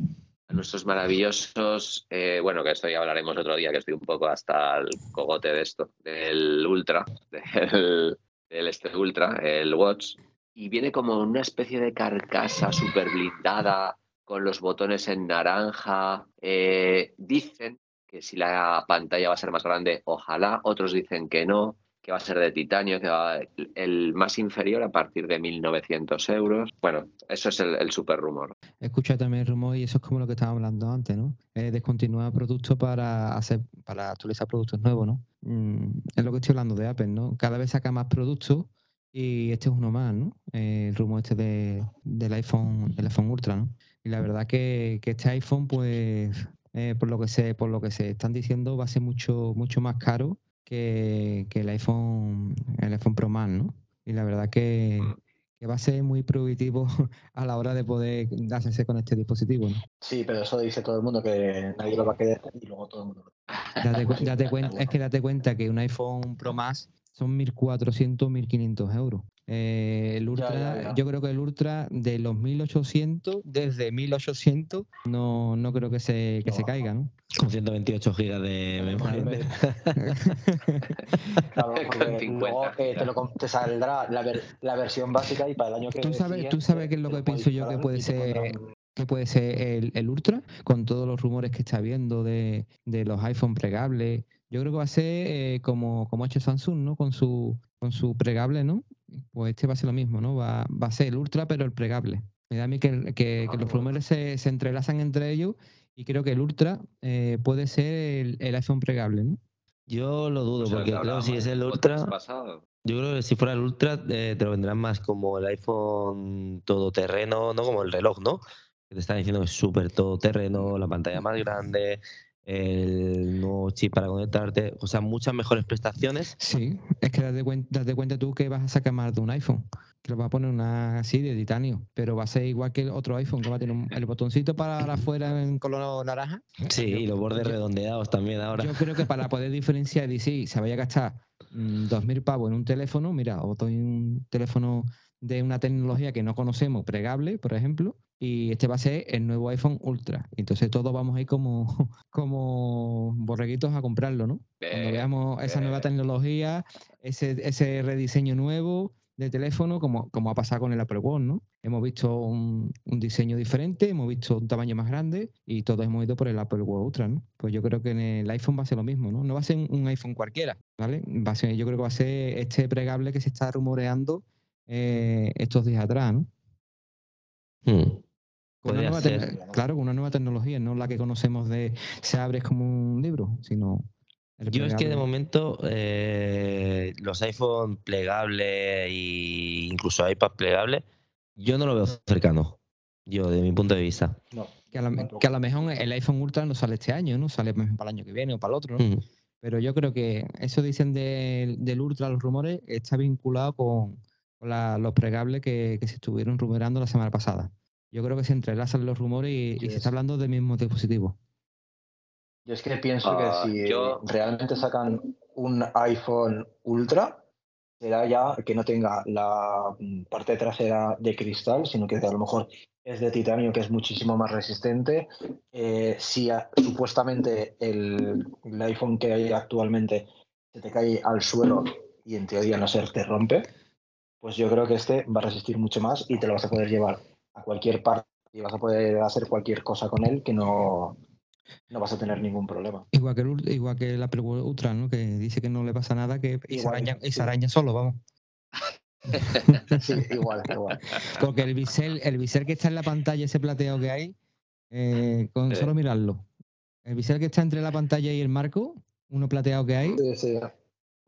a nuestros maravillosos, eh, bueno, que esto ya hablaremos otro día, que estoy un poco hasta el cogote de esto, del Ultra, del, este Ultra, el Watch, y viene como una especie de carcasa súper blindada, con los botones en naranja. Eh, dicen que si la pantalla va a ser más grande, ojalá, otros dicen que no que va a ser de titanio, que va el más inferior a partir de 1.900 euros. Bueno, eso es el, super rumor. Escucha también el rumor y eso es como lo que estábamos hablando antes, ¿no? descontinuar productos para hacer, para actualizar productos nuevos, ¿no? Mm, es lo que estoy hablando de Apple, ¿no? Cada vez saca más productos y este es uno más, ¿no? el rumor este de, del iPhone, el iPhone Ultra, ¿no? Y la verdad que, que este iPhone, pues, eh, por lo que se, por lo que se están diciendo, va a ser mucho, mucho más caro que, el iPhone, el iPhone Pro Max, ¿no? Y la verdad que, que va a ser muy prohibitivo a la hora de poder hacerse con este dispositivo. ¿no? Sí, pero eso dice todo el mundo que nadie lo va a querer y luego todo el mundo lo date, cuenta, es que date cuenta que un iPhone Pro Max son 1.400, 1.500 euros. Eh, el Ultra, yo creo que el Ultra de los 1800, desde 1800, no, no creo que se, que se caiga, ¿no? Con 128 gigas de memoria. claro, luego eh, te, lo, te, saldrá la, ver, la, versión básica y para el año que ¿Tú sabes, ¿tú sabes qué es lo que pienso yo que puede ser que puede ser el, el, Ultra, con todos los rumores que está habiendo de, de los iPhone plegables. Yo creo que va a ser eh, como, como ha hecho Samsung, ¿no? Con su, con su plegable, ¿no? Pues este va a ser lo mismo, ¿no? Va, va a ser el Ultra, pero el plegable. Me da a mí que, que, los rumores se, se, entrelazan entre ellos y creo que el Ultra eh, puede ser el, iPhone plegable, ¿no? Yo lo dudo, porque creo que si es el Ultra. Yo creo que si fuera el Ultra, eh, te lo vendrán más como el iPhone todoterreno, no como el reloj, ¿no? que te están diciendo que es súper todoterreno, la pantalla más grande, el nuevo chip para conectarte, o sea, muchas mejores prestaciones. Sí, es que date cuenta, cuenta tú que vas a sacar más de un iPhone, que lo va a poner una así de titanio, pero va a ser igual que el otro iPhone, que va a tener el botoncito para afuera en color naranja. Sí, y los bordes redondeados también ahora. Yo creo que para poder diferenciar y si se vaya a gastar mm, dos mil pavos en un teléfono, mira, o estoy un teléfono de una tecnología que no conocemos, pregable, por ejemplo, y este va a ser el nuevo iPhone Ultra. Entonces todos vamos a ir como, como borreguitos a comprarlo, ¿no? Cuando veamos esa nueva tecnología, ese, ese rediseño nuevo de teléfono, como, como ha pasado con el Apple Watch, ¿no? Hemos visto un, un, diseño diferente, hemos visto un tamaño más grande y todos hemos ido por el Apple Watch Ultra, ¿no? Pues yo creo que en el iPhone va a ser lo mismo, ¿no? No va a ser un iPhone cualquiera, ¿vale? Va a ser, yo creo que va a ser este pregable que se está rumoreando eh, estos días atrás, ¿no? Hmm. Claro, con una nueva tecnología, no la que conocemos de se abre como un libro, sino... Yo es que de momento eh, los iPhone plegables e incluso iPad plegables, yo no lo veo cercano, yo de mi punto de vista. Que, a lo mejor el iPhone Ultra no sale este año, no sale para el año que viene o para el otro, ¿no? Pero yo creo que eso dicen del Ultra, los rumores, está vinculado con, los pregables que, se estuvieron rumorando la semana pasada. Yo creo que se entrelazan los rumores y, se está hablando del mismo dispositivo. Yo es que pienso que ah, si realmente sacan un iPhone Ultra, será ya que no tenga la parte trasera de cristal, sino que a lo mejor es de titanio, que es muchísimo más resistente. Eh, si supuestamente el, el, iPhone que hay actualmente se te cae al suelo y en teoría no se te rompe, pues yo creo que este va a resistir mucho más y te lo vas a poder llevar a cualquier parte y vas a poder hacer cualquier cosa con él que no, no vas a tener ningún problema. Igual que el, igual que la Ultra, ¿no? Que dice que no le pasa nada, que y se araña, solo, vamos. sí, igual, igual. Porque el bisel, el bisel que está en la pantalla, ese plateado que hay, eh, con solo mirarlo. El bisel que está entre la pantalla y el marco, uno plateado que hay,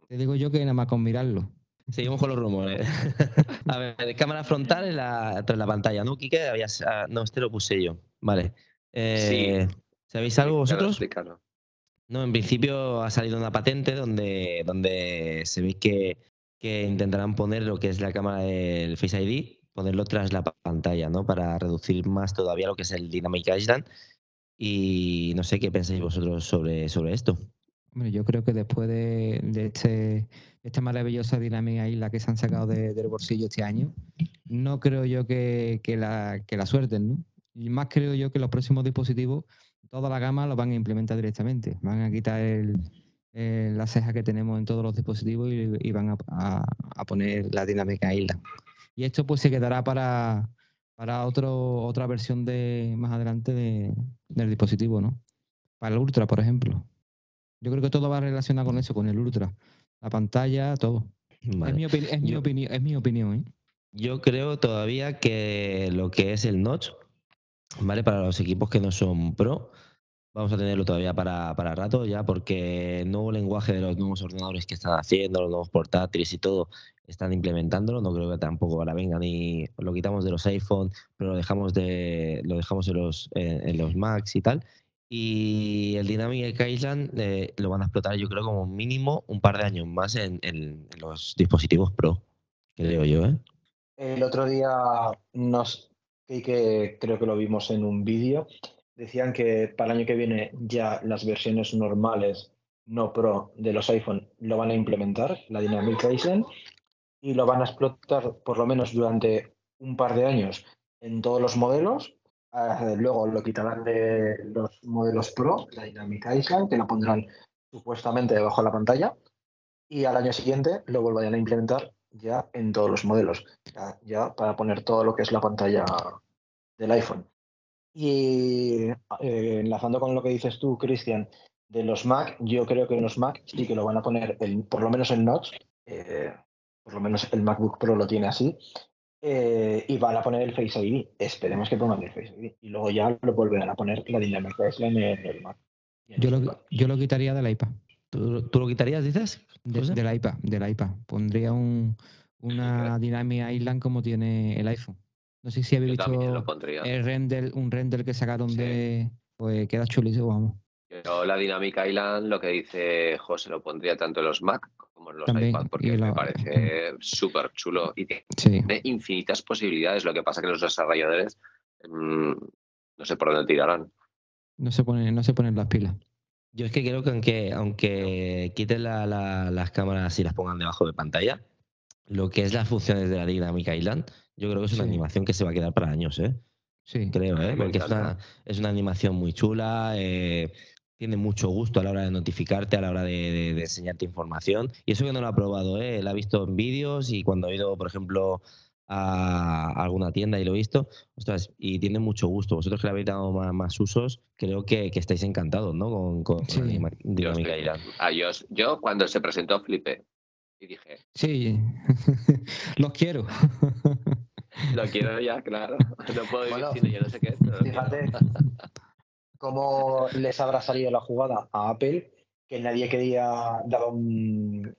te digo yo que nada más con mirarlo. Seguimos con los rumores. a ver, cámara frontal en la, la pantalla, ¿no, Kike? Ah, no, este lo puse yo. Vale. Eh, ¿Sabéis algo vosotros? No, en principio ha salido una patente donde, donde se ve que, que intentarán poner lo que es la cámara del Face ID, ponerlo tras la pantalla, ¿no? Para reducir más todavía lo que es el Dynamic Island. Y no sé qué pensáis vosotros sobre, sobre esto. Hombre, yo creo que después de, de este esta maravillosa dinámica isla que se han sacado del bolsillo este año, no creo yo que, la, que la suerten, ¿no? Y más creo yo que los próximos dispositivos, toda la gama los van a implementar directamente. Van a quitar el, la ceja que tenemos en todos los dispositivos y, van a, poner la dinámica isla. Y esto pues se quedará para, para otro, otra versión de más adelante del dispositivo, ¿no? Para el Ultra, por ejemplo. Yo creo que todo va relacionado con eso, con el Ultra la pantalla, todo. Es, mi, es, mi es mi opinión. ¿eh? Yo creo todavía que lo que es el notch, ¿vale? Para los equipos que no son pro, vamos a tenerlo todavía para, para rato ya, porque el nuevo lenguaje de los nuevos ordenadores que están haciendo, los nuevos portátiles y todo, están implementándolo. No creo que tampoco ahora venga ni lo quitamos de los iPhone, pero lo dejamos de lo dejamos en los, en los Macs y tal. Y el Dynamic Island eh, lo van a explotar, yo creo, como mínimo un par de años más en, los dispositivos Pro. creo yo, ¿eh? El otro día nos que creo que lo vimos en un vídeo, decían que para el año que viene ya las versiones normales no Pro de los iPhone lo van a implementar, la Dynamic Island, y lo van a explotar por lo menos durante un par de años en todos los modelos. Ah, luego lo quitarán de los modelos Pro, la Dynamic Island, que la pondrán supuestamente debajo de la pantalla. Y al año siguiente lo volverán a implementar ya en todos los modelos, ya, para poner todo lo que es la pantalla del iPhone. Y eh, enlazando con lo que dices tú, Cristian, de los Mac, yo creo que en los Mac sí que lo van a poner, por lo menos el notch, eh, por lo menos el MacBook Pro lo tiene así, eh, y van a poner el Face ID. Esperemos que pongan el Face ID. Y luego ya lo volverán a poner la Dynamic Island en el Mac. Yo lo, yo lo quitaría del iPad. ¿Tú, lo quitarías, dices? del iPad, del iPad. Pondría un, una Dynamic Island como tiene el iPhone. No sé si habéis visto el render, un render que sacaron de. Pues queda chulísimo, vamos. Yo la Dynamic Island, lo que dice José, lo pondría tanto en los Mac como en los iPad, porque me parece súper chulo y tiene infinitas posibilidades. Lo que pasa que los desarrolladores mm, no sé por dónde tirarán. No se ponen, no se ponen las pilas. Yo es que creo que aunque, aunque quiten las cámaras y las pongan debajo de pantalla, lo que es las funciones de la Dynamic Island, yo creo que es una animación que se va a quedar para años, ¿eh? Sí. Creo, ¿eh? Porque es una, es una, animación muy chula, eh, tiene mucho gusto a la hora de notificarte, a la hora de, enseñarte información. Y eso que no lo ha probado, ¿eh? La he visto en vídeos y cuando he ido, por ejemplo, a alguna tienda y lo he visto, ostras, y tiene mucho gusto. Vosotros que le habéis dado más, usos, creo que, estáis encantados, ¿no? Con, con, Dinámica ah, yo, yo cuando se presentó flipé y dije... Sí, los quiero. Lo quiero ya, claro. No puedo vivir sin yo no sé qué. Fíjate cómo les habrá salido la jugada a Apple, que nadie quería dar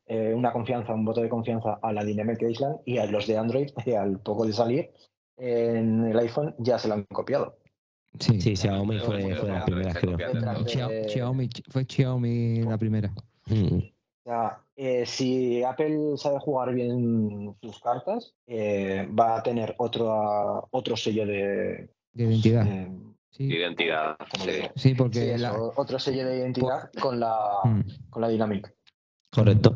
eh, una confianza, un voto de confianza a la Dynamic Island y a los de Android, que al poco de salir en el iPhone ya se lo han copiado. Sí, sí Xiaomi fue, fue la primera, creo. Xiaomi, fue Xiaomi la primera. Mm. O sea, eh, si Apple sabe jugar bien sus cartas, eh, va a tener otro, otro sello de, identidad. Sí. Identidad. Sí, porque otro sello de identidad con la, mm. con la Dynamic. Correcto.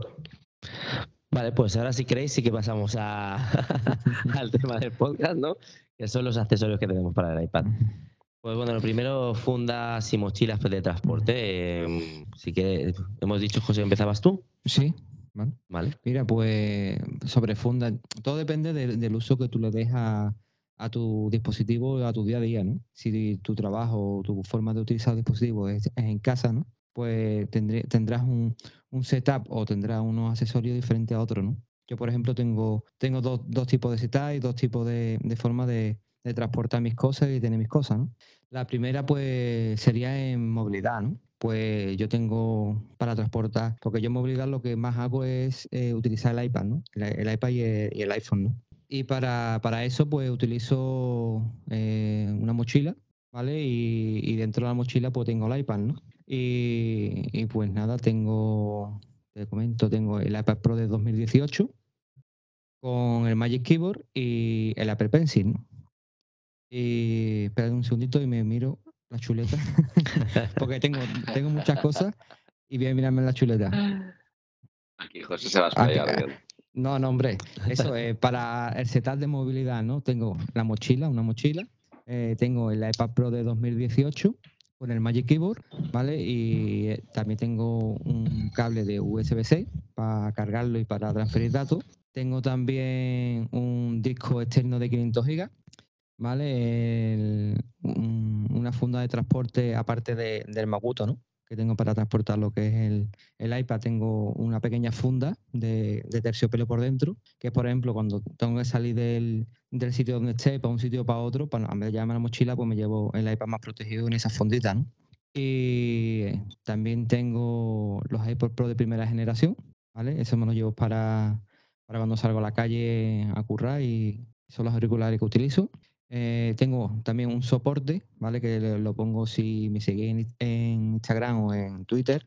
Vale, pues ahora si queréis sí que pasamos a, al tema del podcast, ¿no? Que son los accesorios que tenemos para el iPad. Pues bueno, lo primero, fundas y mochilas de transporte. Em, si que hemos dicho, José, ¿empezabas tú? Sí. Vale. Mira, pues sobre funda, todo depende del uso que tú le des a, tu dispositivo, a tu día a día, ¿no? Si tu trabajo, tu forma de utilizar el dispositivo es, en casa, ¿no? Pues tendrás un, setup o tendrás unos accesorios diferentes a otros, ¿no? Yo, por ejemplo, tengo, tengo dos, tipos de setup y dos tipos de, de forma de, transportar mis cosas y tener mis cosas, ¿no? La primera, pues, sería en movilidad, ¿no? Pues yo tengo para transportar, porque yo en movilidad lo que más hago es eh, utilizar el iPad, ¿no? El, iPad y el, iPhone, ¿no? Y para, eso, pues utilizo eh, una mochila, ¿vale? Y, dentro de la mochila, pues tengo el iPad, ¿no? Y, y, pues nada, tengo, te comento, tengo el iPad Pro de 2018 con el Magic Keyboard y el Apple Pencil, ¿no? Y espera un segundito y me miro la chuleta. Porque tengo, tengo muchas cosas y voy a mirarme la chuleta. Aquí José se va a explayar. No, no, hombre. Eso es para el setup de movilidad, ¿no? Tengo la mochila, una mochila. Eh, tengo el iPad Pro de 2018 con el Magic Keyboard, ¿vale? Y eh, también tengo un cable de USB-C para cargarlo y para transferir datos. Tengo también un disco externo de 500 GB ¿vale? una funda de transporte aparte del Maguto, ¿no? Que tengo para transportar lo que es el, el iPad. Tengo una pequeña funda de, terciopelo por dentro, que por ejemplo, cuando tengo que salir del, sitio donde esté para un sitio para otro, para, a vez de llevarme la mochila, pues me llevo el iPad más protegido en esa fundita, ¿no? Y también tengo los iPod Pro de primera generación, ¿vale? Eso me lo llevo para, para cuando salgo a la calle a currar y son los auriculares que utilizo. Eh, tengo también un soporte, ¿vale? Que lo pongo si me seguís en, Instagram o en Twitter.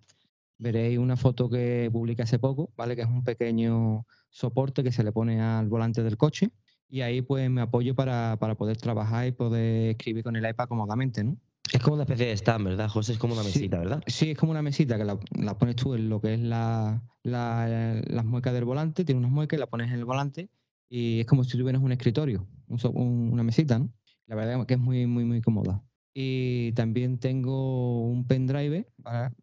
Veréis una foto que publiqué hace poco, ¿vale? Que es un pequeño soporte que se le pone al volante del coche y ahí pues me apoyo para, poder trabajar y poder escribir con el iPad cómodamente, ¿no? Es como una especie de stand, ¿verdad, José? Es como una mesita, ¿verdad? Sí, es como una mesita que la, pones tú en lo que es la, las muecas del volante, tiene unas muecas y la pones en el volante y es como si tuvieras un escritorio, una mesita, ¿no? La verdad es que es muy, muy, muy cómoda. Y también tengo un pendrive,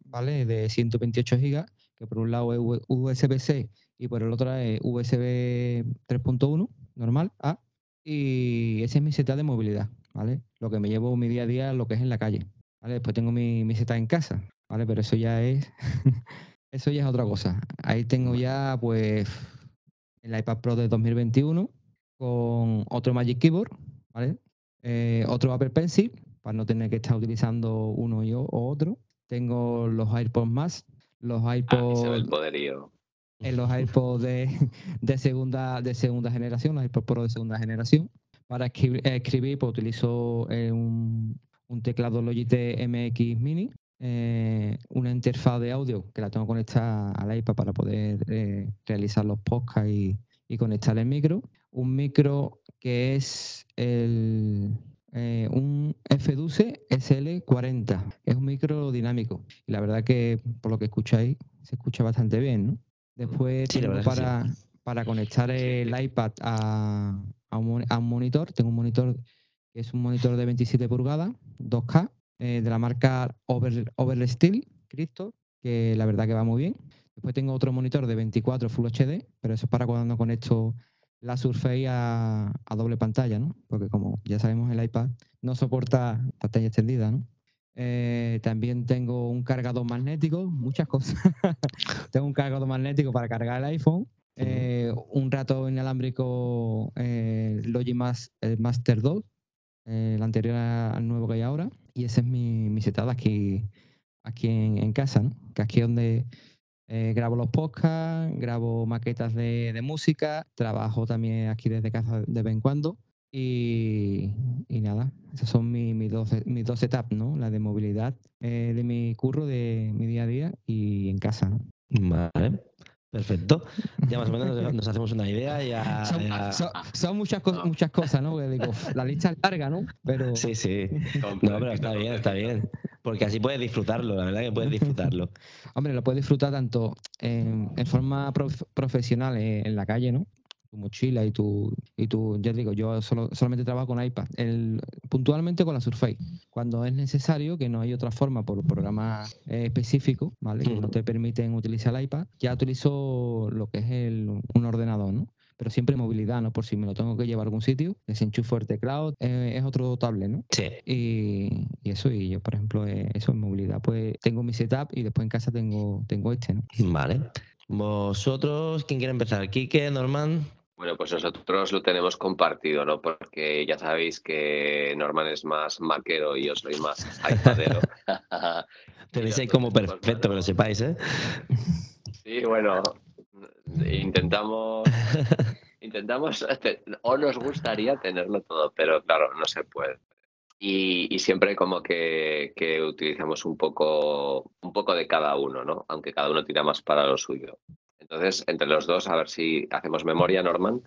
¿vale? De 128 GB, que por un lado es USB-C y por el otro es USB 3.1, normal, A. Y ese es mi setup de movilidad, ¿vale? Lo que me llevo mi día a día, lo que es en la calle, ¿vale? Después tengo mi, mi setup en casa, ¿vale? Pero eso ya es, eso ya es otra cosa. Ahí tengo ya, pues, el iPad Pro de 2021 con otro Magic Keyboard, ¿vale? Eh, otro Apple Pencil, para no tener que estar utilizando uno yo o otro. Tengo los AirPods más, los ah, iPods. el poderío. En los iPods de, segunda, de segunda generación, los iPods Pro de segunda generación. Para escribir, pues utilizo eh, un, teclado Logitech MX Mini, eh, una interfaz de audio que la tengo conectada al iPad para poder realizar los podcasts y, y conectar el micro. Un micro que es el, eh, un F12 SL40. Es un micro dinámico. Y la verdad que, por lo que escucháis, se escucha bastante bien, ¿no? Después tengo para, para conectar el iPad a, un, monitor. Tengo un monitor que es un monitor de 27 pulgadas, 2K, eh, de la marca Over, Oversteel Cristo, que la verdad que va muy bien. Después tengo otro monitor de 24 Full HD, pero eso es para cuando conecto la Surface a, doble pantalla, ¿no? Porque como ya sabemos, el iPad no soporta pantalla extendida, ¿no? Eh, también tengo un cargador magnético, muchas cosas. tengo un cargador magnético para cargar el iPhone, eh, un rato inalámbrico eh, Master 2, eh, el anterior al nuevo que hay ahora, y ese es mi, mi setup aquí, aquí en, en casa, ¿no? Que aquí es donde eh, grabo los podcasts, grabo maquetas de, música, trabajo también aquí desde casa de vez en cuando. Y, nada, esos son mis, dos, mis dos etapas, ¿no? La de movilidad eh, de mi curro, de mi día a día y en casa, ¿no? Vale. Perfecto. Ya más o menos nos hacemos una idea. Ya, son, muchas, cosas, muchas cosas, ¿no? digo, la lista es larga, ¿no? Pero... Sí, sí. No, pero está bien, está bien. Porque así puedes disfrutarlo, la verdad que puedes disfrutarlo. Hombre, lo puedes disfrutar tanto en, forma profesional eh, en la calle, ¿no? tu mochila y tu, y tu, ya digo, yo solo, solamente trabajo con iPad, el, puntualmente con la Surface. Cuando es necesario, que no hay otra forma por programa eh, específico, ¿vale? Que no te permiten utilizar el iPad, ya utilizo lo que es el, un ordenador, ¿no? Pero siempre movilidad, ¿no? Por si me lo tengo que llevar a algún sitio, desenchufo el teclado, eh, es otro dotable, ¿no? Sí. Y, eso, y yo, por ejemplo, eh, eso en movilidad, pues tengo mi setup y después en casa tengo, tengo este, ¿no? Vale. ¿Vosotros, quién quiere empezar? ¿Quique, Norman? Bueno, pues nosotros lo tenemos compartido, ¿no? Porque ya sabéis que Norman es más maquero y yo soy más iPadero. Tenéis ahí como perfecto, que lo sepáis, ¿eh? Sí, bueno, intentamos, intentamos, o nos gustaría tenerlo todo, pero claro, no se puede. Y, siempre como que, que, utilizamos un poco, un poco de cada uno, ¿no? Aunque cada uno tira más para lo suyo. Entonces, entre los dos, a ver si hacemos memoria, Norman.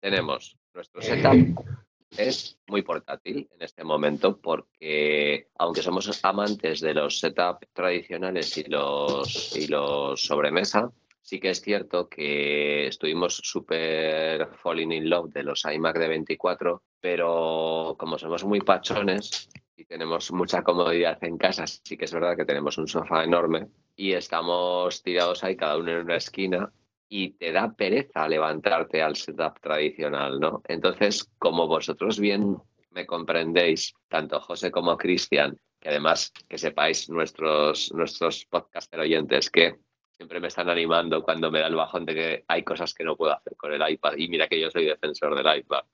Tenemos nuestro setup. Es muy portátil en este momento porque, aunque somos amantes de los setups tradicionales y los, y los sobremesa, sí que es cierto que estuvimos súper falling in love de los iMac de 24, pero como somos muy pachones y tenemos mucha comodidad en casa, sí que es verdad que tenemos un sofá enorme y estamos tirados ahí cada uno en una esquina y te da pereza levantarte al setup tradicional, ¿no? Entonces, como vosotros bien me comprendéis, tanto José como Cristian, que además que sepáis nuestros, nuestros podcaster oyentes que siempre me están animando cuando me da el bajón de que hay cosas que no puedo hacer con el iPad. Y mira que yo soy defensor del iPad.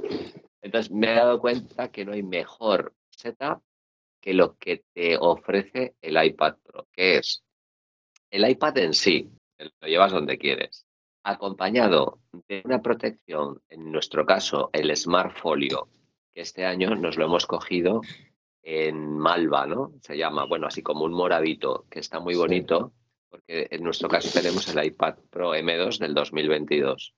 Entonces me he dado cuenta que no hay mejor setup que lo que te ofrece el iPad Pro, que es el iPad en sí, lo llevas donde quieres, acompañado de una protección, en nuestro caso el Smart Folio, que este año nos lo hemos cogido en Malva, ¿no? Se llama, bueno, así como un moradito, que está muy bonito porque en nuestro caso tenemos el iPad Pro M2 del 2022.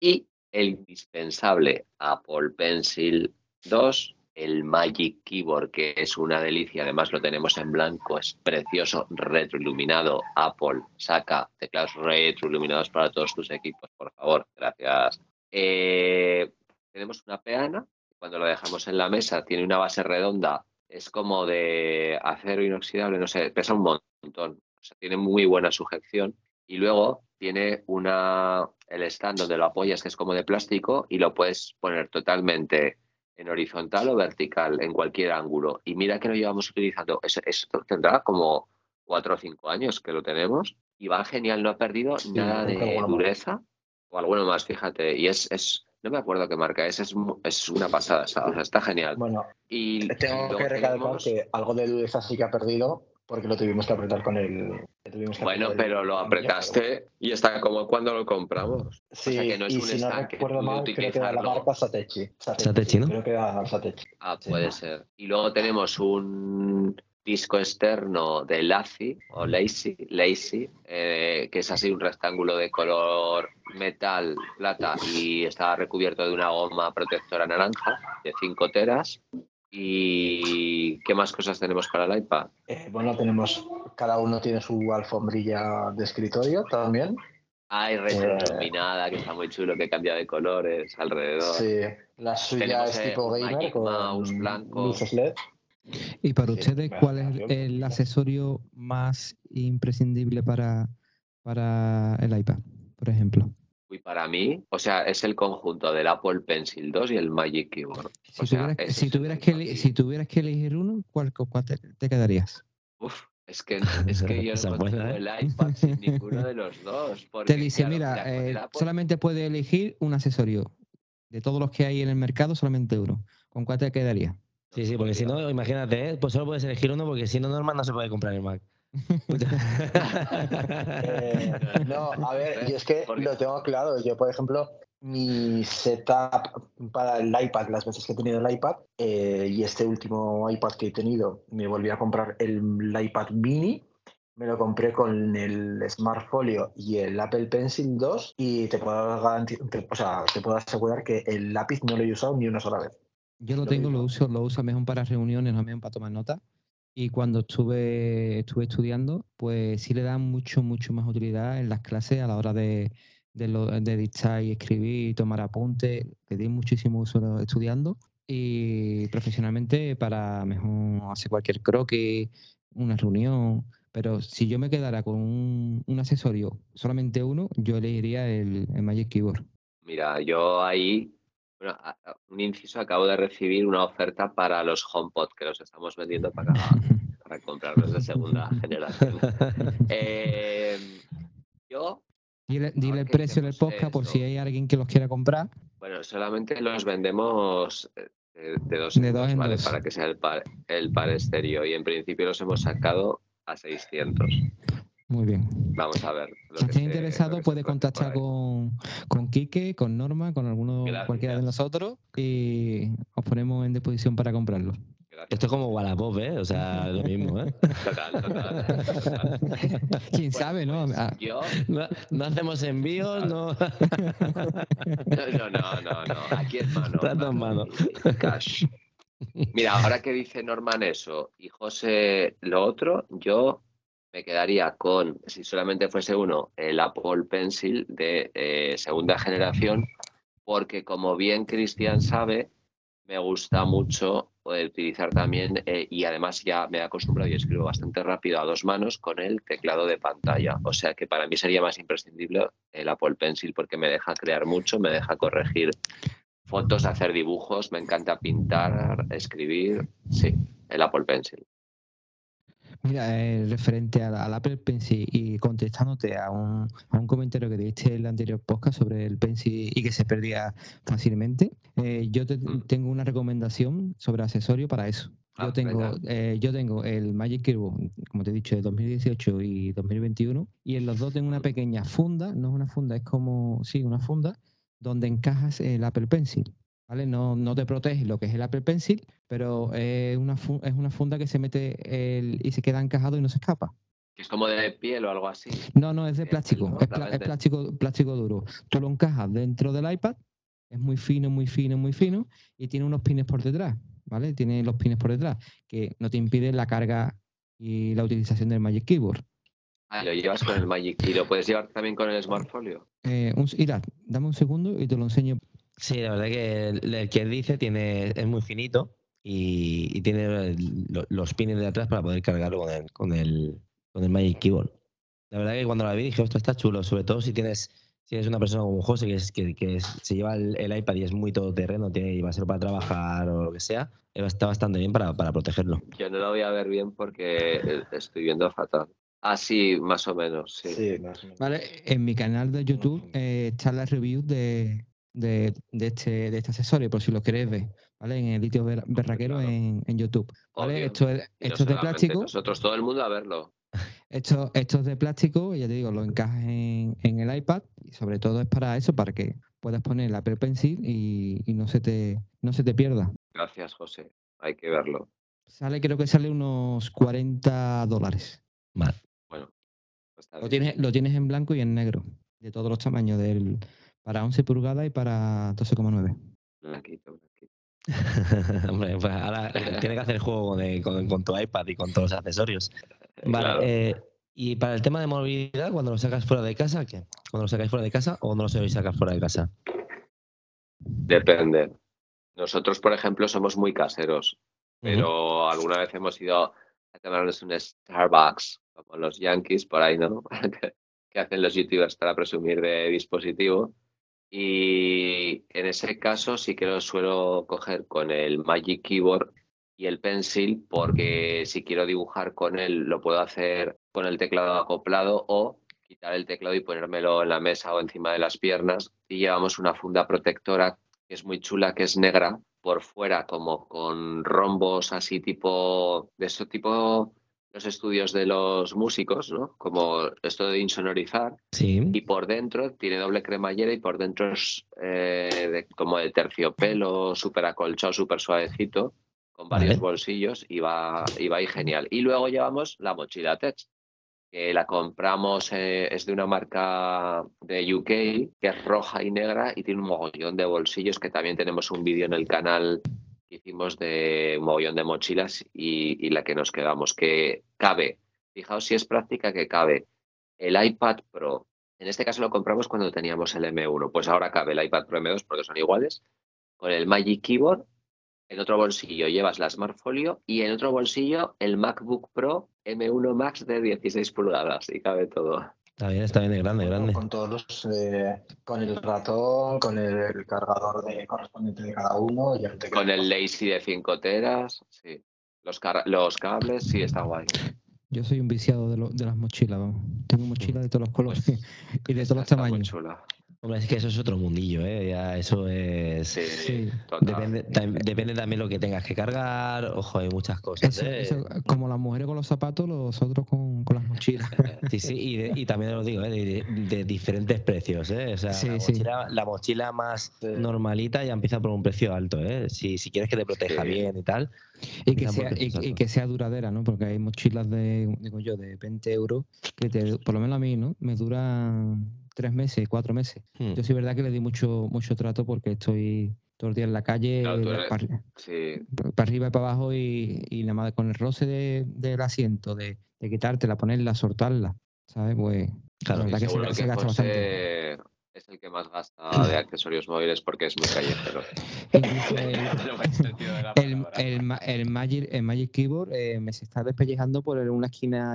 Y el indispensable Apple Pencil 2, el Magic Keyboard, que es una delicia, además lo tenemos en blanco, es precioso, retroiluminado. Apple saca teclados retroiluminados para todos tus equipos, por favor, gracias. Eh, tenemos una peana, cuando lo dejamos en la mesa tiene una base redonda, es como de acero inoxidable, no sé, pesa un montón, o sea, tiene muy buena sujeción y luego tiene una, el stand donde lo apoyas que es como de plástico y lo puedes poner totalmente en horizontal o vertical, en cualquier ángulo. Y mira que lo llevamos utilizando, eso, tendrá como cuatro o cinco años que lo tenemos y va genial, no ha perdido nada de dureza o alguno más, fíjate, y es, es no me acuerdo qué marca es, es, es una pasada, o sea, está genial. Bueno, y tengo que recalcar que algo de dureza sí que ha perdido, porque lo tuvimos que apretar con el. bueno, pero lo apretaste y está como cuando lo compramos. Sí, o sea que no es y un si no recuerdo mal, creo que era la marca Satechi. Satechi, ¿no? Creo que era Satechi. Ah, puede ser. Y luego tenemos un disco externo de Lazy o Lazy, Lazy eh, que es así un rectángulo de color metal, plata y está recubierto de una goma protectora naranja de 5 teras ¿Y qué más cosas tenemos para el iPad? Eh, bueno, tenemos, cada uno tiene su alfombrilla de escritorio también. Hay retro iluminada, que está muy chulo, que cambia de colores alrededor. Sí, la suya es tipo gamer con mouse blanco. luces LED. ¿Y para ustedes cuál es el accesorio más imprescindible para, para el iPad, por ejemplo? Y para mí, o sea, es el conjunto del Apple Pencil 2 y el Magic Keyboard. Si, tuvieras, si, tuvieras, que, si tuvieras que elegir uno, ¿cuál, te, quedarías? Uf, es que, es que yo no tengo ¿eh? el iPad sin ninguno de los dos. te dice, mira, eh, solamente puedes elegir un accesorio. De todos los que hay en el mercado, solamente uno. ¿Con cuál te quedaría? Sí, sí, porque si no, imagínate, ¿eh? pues solo puedes elegir uno porque si no, normal no se puede comprar el Mac. Eh, no, a ver, yo es que lo tengo claro. Yo, por ejemplo, mi setup para el iPad, las veces que he tenido el iPad, eh, y este último iPad que he tenido, me volví a comprar el, iPad mini. Me lo compré con el Smart Folio y el Apple Pencil 2 y te puedo, o sea, te puedo asegurar que el lápiz no lo he usado ni una sola vez. Yo lo tengo, lo uso, lo uso mejor para reuniones, no mejor para tomar notas. Y cuando estuve, estuve estudiando, pues sí le da mucho, mucho más utilidad en las clases a la hora de, de, dictar y escribir y tomar apuntes, que di muchísimo uso estudiando. Y profesionalmente para mejor hacer cualquier croquis, una reunión. Pero si yo me quedara con un, un accesorio, solamente uno, yo elegiría el, el Magic Keyboard. Mira, yo ahí bueno, un inciso, acabo de recibir una oferta para los HomePod que los estamos vendiendo para, para comprarlos de segunda generación. Eh, yo. Dile, el precio del podcast por si hay alguien que los quiera comprar. Bueno, solamente los vendemos eh, de, dos, en dos, ¿vale? Para que sea el par, el par estéreo. Y en principio los hemos sacado a 600. Muy bien. Vamos a ver. Si está interesado, puede contactar con, con Quique, con Norma, con alguno, cualquiera de nosotros y os ponemos en disposición para comprarlo. Esto es como Wallapop, ¿eh? O sea, lo mismo, ¿eh? Total, total. ¿Quién sabe, no? Pues ah. yo... no? hacemos envíos, no. no, no, no, no. Aquí es mano. Trato en mano. Cash. Mira, ahora que dice Norman eso y José lo otro, yo me quedaría con, si solamente fuese uno, el Apple Pencil de eh, segunda generación, porque como bien Cristian sabe, me gusta mucho utilizar también, eh, y además ya me he acostumbrado y escribo bastante rápido a dos manos con el teclado de pantalla. O sea que para mí sería más imprescindible el Apple Pencil porque me deja crear mucho, me deja corregir fotos, hacer dibujos, me encanta pintar, escribir. Sí, el Apple Pencil. Mira, eh, referente al, Apple Pencil y contestándote a un, a un comentario que diste en el anterior podcast sobre el Pencil y que se perdía fácilmente, eh, yo mm. tengo una recomendación sobre accesorio para eso. Yo ah, tengo, eh, yo tengo el Magic Keyboard, como te he dicho, de 2018 y 2021, y en los dos tengo una pequeña funda, no es una funda, es como, sí, una funda, donde encajas el Apple Pencil. No, no te protege lo que es el Apple Pencil, pero es una, es una funda que se mete y se queda encajado y no se escapa. Es como de piel o algo así. No, no, es de plástico. Es, plástico, plástico duro. Tú lo encajas dentro del iPad, es muy fino, muy fino, muy fino, y tiene unos pines por detrás, ¿vale? Tiene los pines por detrás, que no te impiden la carga y la utilización del Magic Keyboard. Ah, lo llevas con el Magic y lo puedes llevar también con el Smartfolio. Eh, dame un segundo y te lo enseño. Sí, la verdad que el, que dice tiene es muy finito y, tiene los pines de atrás para poder cargarlo con el, con el, con el Magic Keyboard. La verdad que cuando la vi dije, esto está chulo, sobre todo si tienes si eres una persona como José que, es, que, se lleva el, iPad y es muy todoterreno, tiene, y va a ser para trabajar o lo que sea, eh, está bastante bien para, para protegerlo. Yo no lo voy a ver bien porque estoy viendo fatal. Ah, sí, más o menos, sí. Vale, en mi canal de YouTube eh, está la review de, de, de, este, de este accesorio, por si lo queréis ver, ¿vale? En el litio berraquero en, en, YouTube. ¿vale? Esto es, esto es de plástico. Nosotros, todo el mundo a verlo. Esto, esto es de plástico, ya te digo, lo encajas en, en, el iPad y sobre todo es para eso, para que puedas poner el Apple Pencil y, y no, se te, no se te pierda. Gracias, José. Hay que verlo. Sale, creo que sale unos 40 dólares. Vale. Bueno, pues lo, tienes, lo tienes en blanco y en negro, de todos los tamaños, del, para 11 pulgadas y para 12,9. Blanquito, blanquito. Hombre, pues ahora tiene que hacer juego con, con, tu iPad y con todos los accesorios. Vale, eh, y para el tema de movilidad, cuando lo sacas fuera de casa, ¿qué? ¿Cuando lo sacáis fuera de casa o no lo sabéis sacar fuera de casa? Depende. Nosotros, por ejemplo, somos muy caseros, pero alguna vez hemos ido a tomarnos un Starbucks, como los Yankees, por ahí, ¿no? que hacen los youtubers para presumir de dispositivo. Y en ese caso sí que lo suelo coger con el Magic Keyboard y el Pencil, porque si quiero dibujar con él, lo puedo hacer con el teclado acoplado o quitar el teclado y ponérmelo en la mesa o encima de las piernas. Y llevamos una funda protectora que es muy chula, que es negra por fuera, como con rombos así tipo, de eso tipo los estudios de los músicos, ¿no? Como esto de insonorizar. Sí. Y por dentro tiene doble cremallera y por dentro es eh, como de terciopelo, súper acolchado, súper suavecito, con varios bolsillos y va, y va ahí genial. Y luego llevamos la mochila Tech, que la compramos, eh, es de una marca de UK, que es roja y negra y tiene un mogollón de bolsillos, que también tenemos un vídeo en el canal hicimos de un mogollón de mochilas y, la que nos quedamos, que cabe, fijaos si es práctica que cabe el iPad Pro. En este caso lo compramos cuando teníamos el M1, pues ahora cabe el iPad Pro M2 porque son iguales, con el Magic Keyboard. En otro bolsillo llevas la Smartfolio y en otro bolsillo el MacBook Pro M1 Max de 16 pulgadas y cabe todo. Está bien, está bien, grande, grande. Con todos los, eh, con el ratón, con el, cargador de, correspondiente de cada uno. Y con el Lazy de 5 teras, sí. Los, los cables, sí, está guay. Yo soy un viciado de, de las mochilas, vamos. Tengo mochilas de todos los colores pues y de todos los tamaños. Hombre, es que eso es otro mundillo, ¿eh? Ya eso es. Sí, Depende, depende, también lo que tengas que cargar. Ojo, hay muchas cosas. ¿eh? como las mujeres con los zapatos, los otros con, con las mochilas. Sí, sí, y, y también lo digo, ¿eh? de, diferentes precios, ¿eh? O sea, la, mochila, la, mochila, más normalita ya empieza por un precio alto, ¿eh? Si, si quieres que te proteja bien y tal. Y que, sea, y, que sea duradera, ¿no? Porque hay mochilas de, digo yo, de 20 euros que te, por lo menos a mí, ¿no? Me duran tres meses, cuatro meses. Hmm. Yo sí verdad que le di mucho, mucho trato porque estoy todos los días en la calle, para, arriba y para abajo y, y nada más con el roce del asiento, de, de quitártela, ponerla, soltarla, ¿sabes? Pues claro, la verdad que, se, gasta bastante es el que más gasta de accesorios móviles porque es muy callejero. el, el, el, Magic, el Magic Keyboard eh, me se está despellejando por una esquina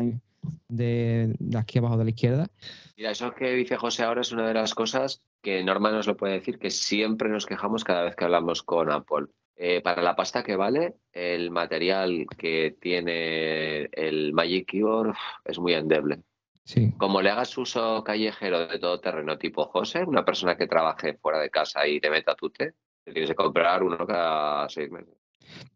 de, aquí abajo de la izquierda. Mira, eso que dice José ahora es una de las cosas que Norma nos lo puede decir, que siempre nos quejamos cada vez que hablamos con Apple. Eh, para la pasta que vale, el material que tiene el Magic Keyboard es muy endeble. Sí. Como le hagas uso callejero de todo terreno tipo José, una persona que trabaje fuera de casa y te meta tute, te tienes que comprar uno cada seis meses.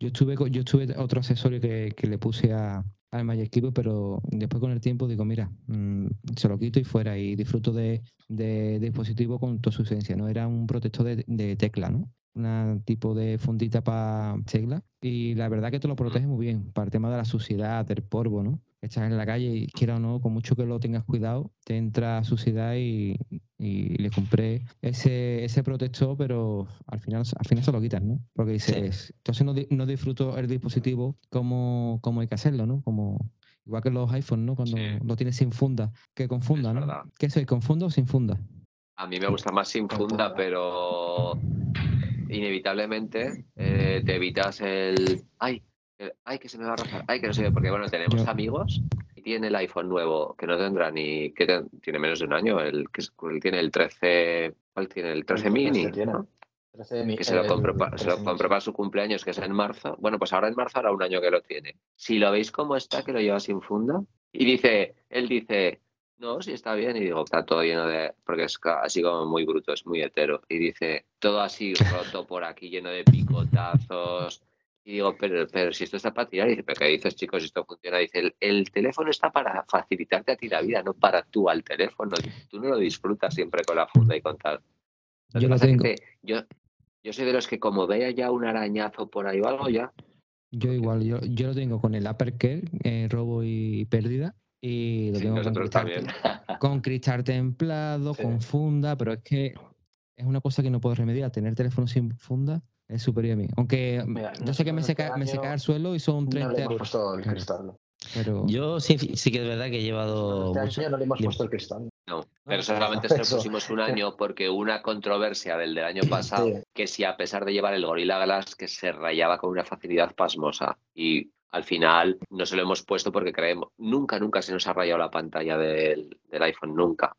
Yo estuve, yo estuve otro accesorio que, que le puse a, al Magic Keyboard, pero después con el tiempo digo, mira, mm, se lo quito y fuera y disfruto de, de, dispositivo con toda su esencia, ¿no? Era un protector de, tecla, ¿no? Un tipo de fundita para tecla y la verdad que te lo protege muy bien para el tema de la suciedad, del polvo, ¿no? Estás en la calle y quiera o no, con mucho que lo tengas cuidado, te entra a suciedad y, y le compré ese, ese protector, pero al final, al final se lo quitas, ¿no? Porque dices, entonces no, no, disfruto el dispositivo como, como hay que hacerlo, ¿no? Como, igual que los iPhones, ¿no? Cuando lo tienes sin funda, que con funda, ¿no? ¿Qué soy, con funda o sin funda? A mí me gusta más sin funda, pero inevitablemente eh, te evitas el... ¡Ay! Ay, que se me va a rozar, ay, que no sé, porque bueno, tenemos amigos y tiene el iPhone nuevo que no tendrá ni, que tiene menos de un año, el que tiene el 13, ¿cuál tiene? El 13 mini, que se lo, compró, se lo compró para su cumpleaños, que es en marzo. Bueno, pues ahora en marzo hará un año que lo tiene. Si lo veis cómo está, que lo lleva sin funda, y dice, él dice, no, sí está bien. Y digo, está todo lleno de. Porque es así como muy bruto, es muy hetero. Y dice, todo así roto por aquí, lleno de picotazos, y digo, pero, pero si esto está para tirar, y dice, pero ¿qué dices, chicos? Esto funciona. Dice, el, teléfono está para facilitarte a ti la vida, no para tú al teléfono. Tú no lo disfrutas siempre con la funda y con tal. yo lo tengo. yo, yo soy de los que como vea ya un arañazo por ahí o algo ya. Yo igual, yo, yo lo tengo con el Uppercare, eh, robo y pérdida. Y lo tengo con cristal, con cristal templado, con funda, pero es que es una cosa que no puedo remediar. Tener teléfono sin funda es superior a mí. Aunque yo sé que me seca, me seca el suelo y son 30 no le puesto el cristal. Pero... Yo sí, sí que es verdad que he llevado. Este año no le hemos puesto el cristal. No, pero solamente se lo pusimos un año porque una controversia del del año pasado, que si a pesar de llevar el Gorilla Glass, que se rayaba con una facilidad pasmosa. Y al final no se lo hemos puesto porque creemos, nunca, nunca se nos ha rayado la pantalla del, del iPhone, nunca.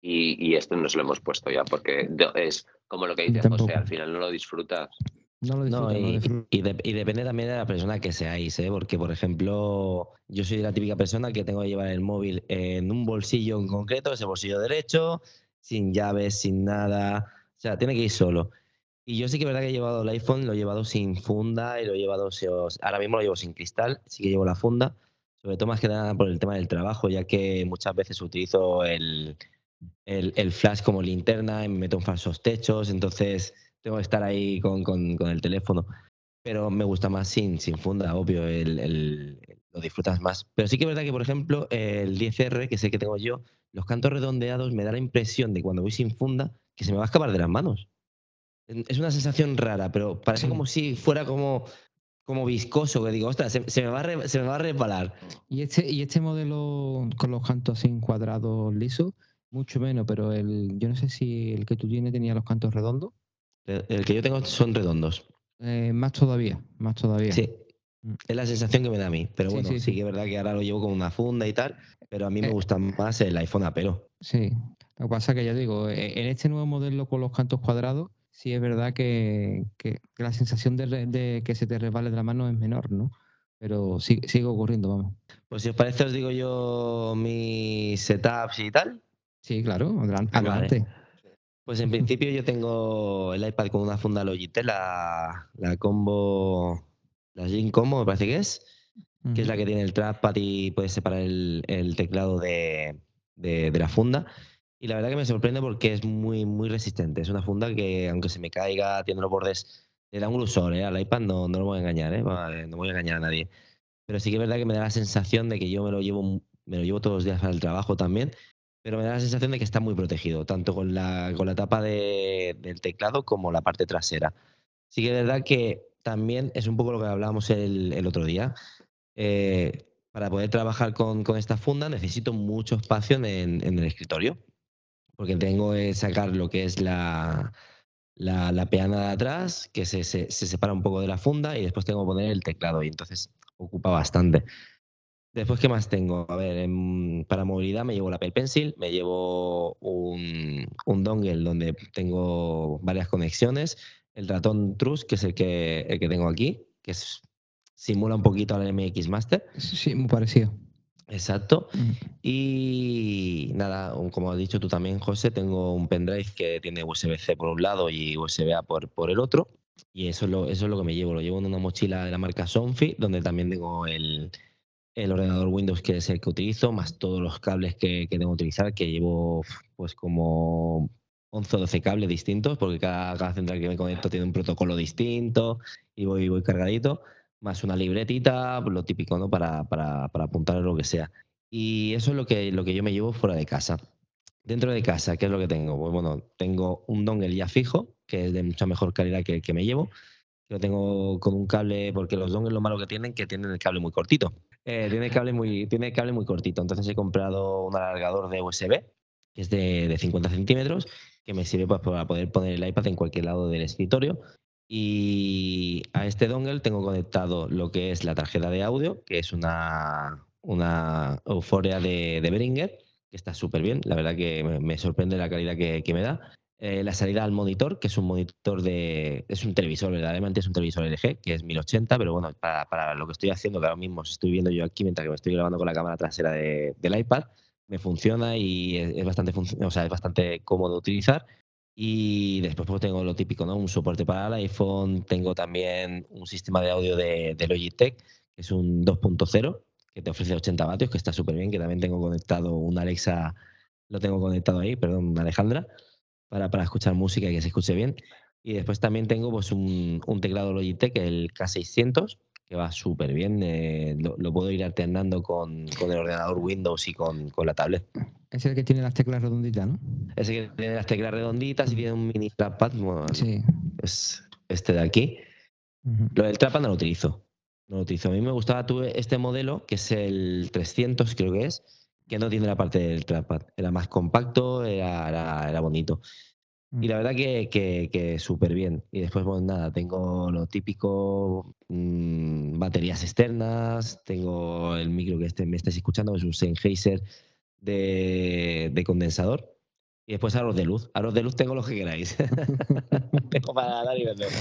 Y, y, esto no se lo hemos puesto ya porque es como lo que dice José, al final no lo disfrutas. No, lo y, y, depende también de la persona que seáis, ¿eh? porque por ejemplo, yo soy la típica persona que tengo que llevar el móvil en un bolsillo en concreto, ese bolsillo derecho, sin llaves, sin nada, o sea, tiene que ir solo. Y yo sí que es verdad que he llevado el iPhone, lo he llevado sin funda y lo he llevado, ahora mismo lo llevo sin cristal, sí que llevo la funda, sobre todo más que nada por el tema del trabajo, ya que muchas veces utilizo el, el, flash como linterna y me meto en falsos techos, entonces tengo que estar ahí con, el teléfono. Pero me gusta más sin, sin funda, obvio, el, lo disfrutas más. Pero sí que es verdad que, por ejemplo, el 10R, que es el que tengo yo, los cantos redondeados me da la impresión de cuando voy sin funda que se me va a escapar de las manos. Es una sensación rara, pero parece como si fuera como, como viscoso, que digo, ostras, se, me va a se me va a resbalar. ¿Y este, ¿Y este modelo con los cantos así cuadrados lisos? Mucho menos, pero el, yo no sé si el que tú tienes tenía los cantos redondos. El, que yo tengo son redondos. Eh, más todavía, más todavía. Sí. Mm. Es la sensación que me da a mí. Pero bueno, sí, que es verdad que ahora lo llevo con una funda y tal. Pero a mí me eh. gusta más el iPhone Apero. Sí. Lo que pasa es que ya digo, e, en este nuevo modelo con los cantos cuadrados, sí es verdad que, la sensación de, que se te resbale de la mano es menor, ¿no? Pero sigue ocurriendo, vamos. Pues si os parece, os digo yo mis setups y tal. Sí, claro, adelante. Pues en principio yo tengo el iPad con una funda Logitech, la, la combo, la Jin Combo me parece que es, que es la que tiene el trackpad y puedes separar el, teclado de, la funda. Y la verdad que me sorprende porque es muy, muy resistente. Es una funda que, aunque se me caiga, tiene los bordes, le da un grosor, ¿eh? Al iPad no, no lo voy a engañar, ¿eh? No voy a engañar a nadie. Pero sí que es verdad que me da la sensación de que yo me lo llevo, me lo llevo todos los días para el trabajo también pero me da la sensación de que está muy protegido, tanto con la, con la tapa del teclado como la parte trasera. Sí que es verdad que también es un poco lo que hablábamos el, otro día. Eh, para poder trabajar con, esta funda necesito mucho espacio en, el escritorio, porque tengo que sacar lo que es la, la, peana de atrás, que se, se, separa un poco de la funda, y después tengo que poner el teclado, y entonces ocupa bastante. Después, ¿qué más tengo? A ver, para movilidad me llevo la Apple Pencil, me llevo un, dongle donde tengo varias conexiones, el ratón Trus, que es el que, el que tengo aquí, que simula un poquito al MX Master. Sí, muy parecido. Exacto. Y nada, como has dicho tú también, José, tengo un pendrive que tiene USB-C por un lado y USB-A por, por el otro. Y eso es, lo, eso es lo que me llevo. Lo llevo en una mochila de la marca Sonfi, donde también tengo el, el ordenador Windows que es el que utilizo, más todos los cables que, que tengo que utilizar, que llevo pues como 11 o 12 cables distintos, porque cada, cada, central que me conecto tiene un protocolo distinto y voy, voy cargadito. más una libretita, lo típico, ¿no? Para, para, para apuntar lo que sea. Y eso es lo que, lo que yo me llevo fuera de casa. Dentro de casa, ¿qué es lo que tengo? Pues bueno, tengo un dongle ya fijo, que es de mucha mejor calidad que el que me llevo. Lo tengo con un cable, porque los dongles lo malo que tienen, que tienen el cable muy cortito. Eh, tiene, cable muy, tiene cable muy cortito. Entonces he comprado un alargador de USB, que es de, de 50 centímetros, que me sirve pues, para poder poner el iPad en cualquier lado del escritorio. Y a este dongle tengo conectado lo que es la tarjeta de audio, que es una, una Euphoria de, de que está súper bien. La verdad que me, sorprende la calidad que, que me da. Eh, la salida al monitor, que es un monitor de. Es un televisor, verdaderamente es un televisor LG, que es 1080, pero bueno, para, para, lo que estoy haciendo, que ahora mismo estoy viendo yo aquí mientras que me estoy grabando con la cámara trasera de, del iPad, me funciona y es, bastante, o sea, es bastante cómodo utilizar. Y después pues, tengo lo típico, ¿no? Un soporte para el iPhone, tengo también un sistema de audio de, de Logitech, que es un 2.0, que te ofrece 80 vatios, que está súper bien, que también tengo conectado un Alexa, lo tengo conectado ahí, perdón, Alejandra para, para escuchar música y que se escuche bien. Y después también tengo pues, un, un teclado Logitech, el K600, que va súper bien. Eh, lo, lo, puedo ir alternando con, con, el ordenador Windows y con, con, la tablet. Es el que tiene las teclas redonditas, ¿no? Ese que tiene las teclas redonditas y tiene un mini trackpad. Bueno, sí. Es este de aquí. Uh -huh. Lo del trackpad no lo utilizo. No lo utilizo. A mí me gustaba tuve este modelo, que es el 300, creo que es, que no tiene la parte del trackpad. Era más compacto, era, era, era bonito. Mm. Y la verdad que, que, que súper bien. Y después, pues nada, tengo lo típico, mmm, baterías externas, tengo el micro que este, me estáis escuchando, es un Sennheiser de, de condensador. Y después aros de luz. Aros de luz tengo lo que queráis. tengo para dar y vender.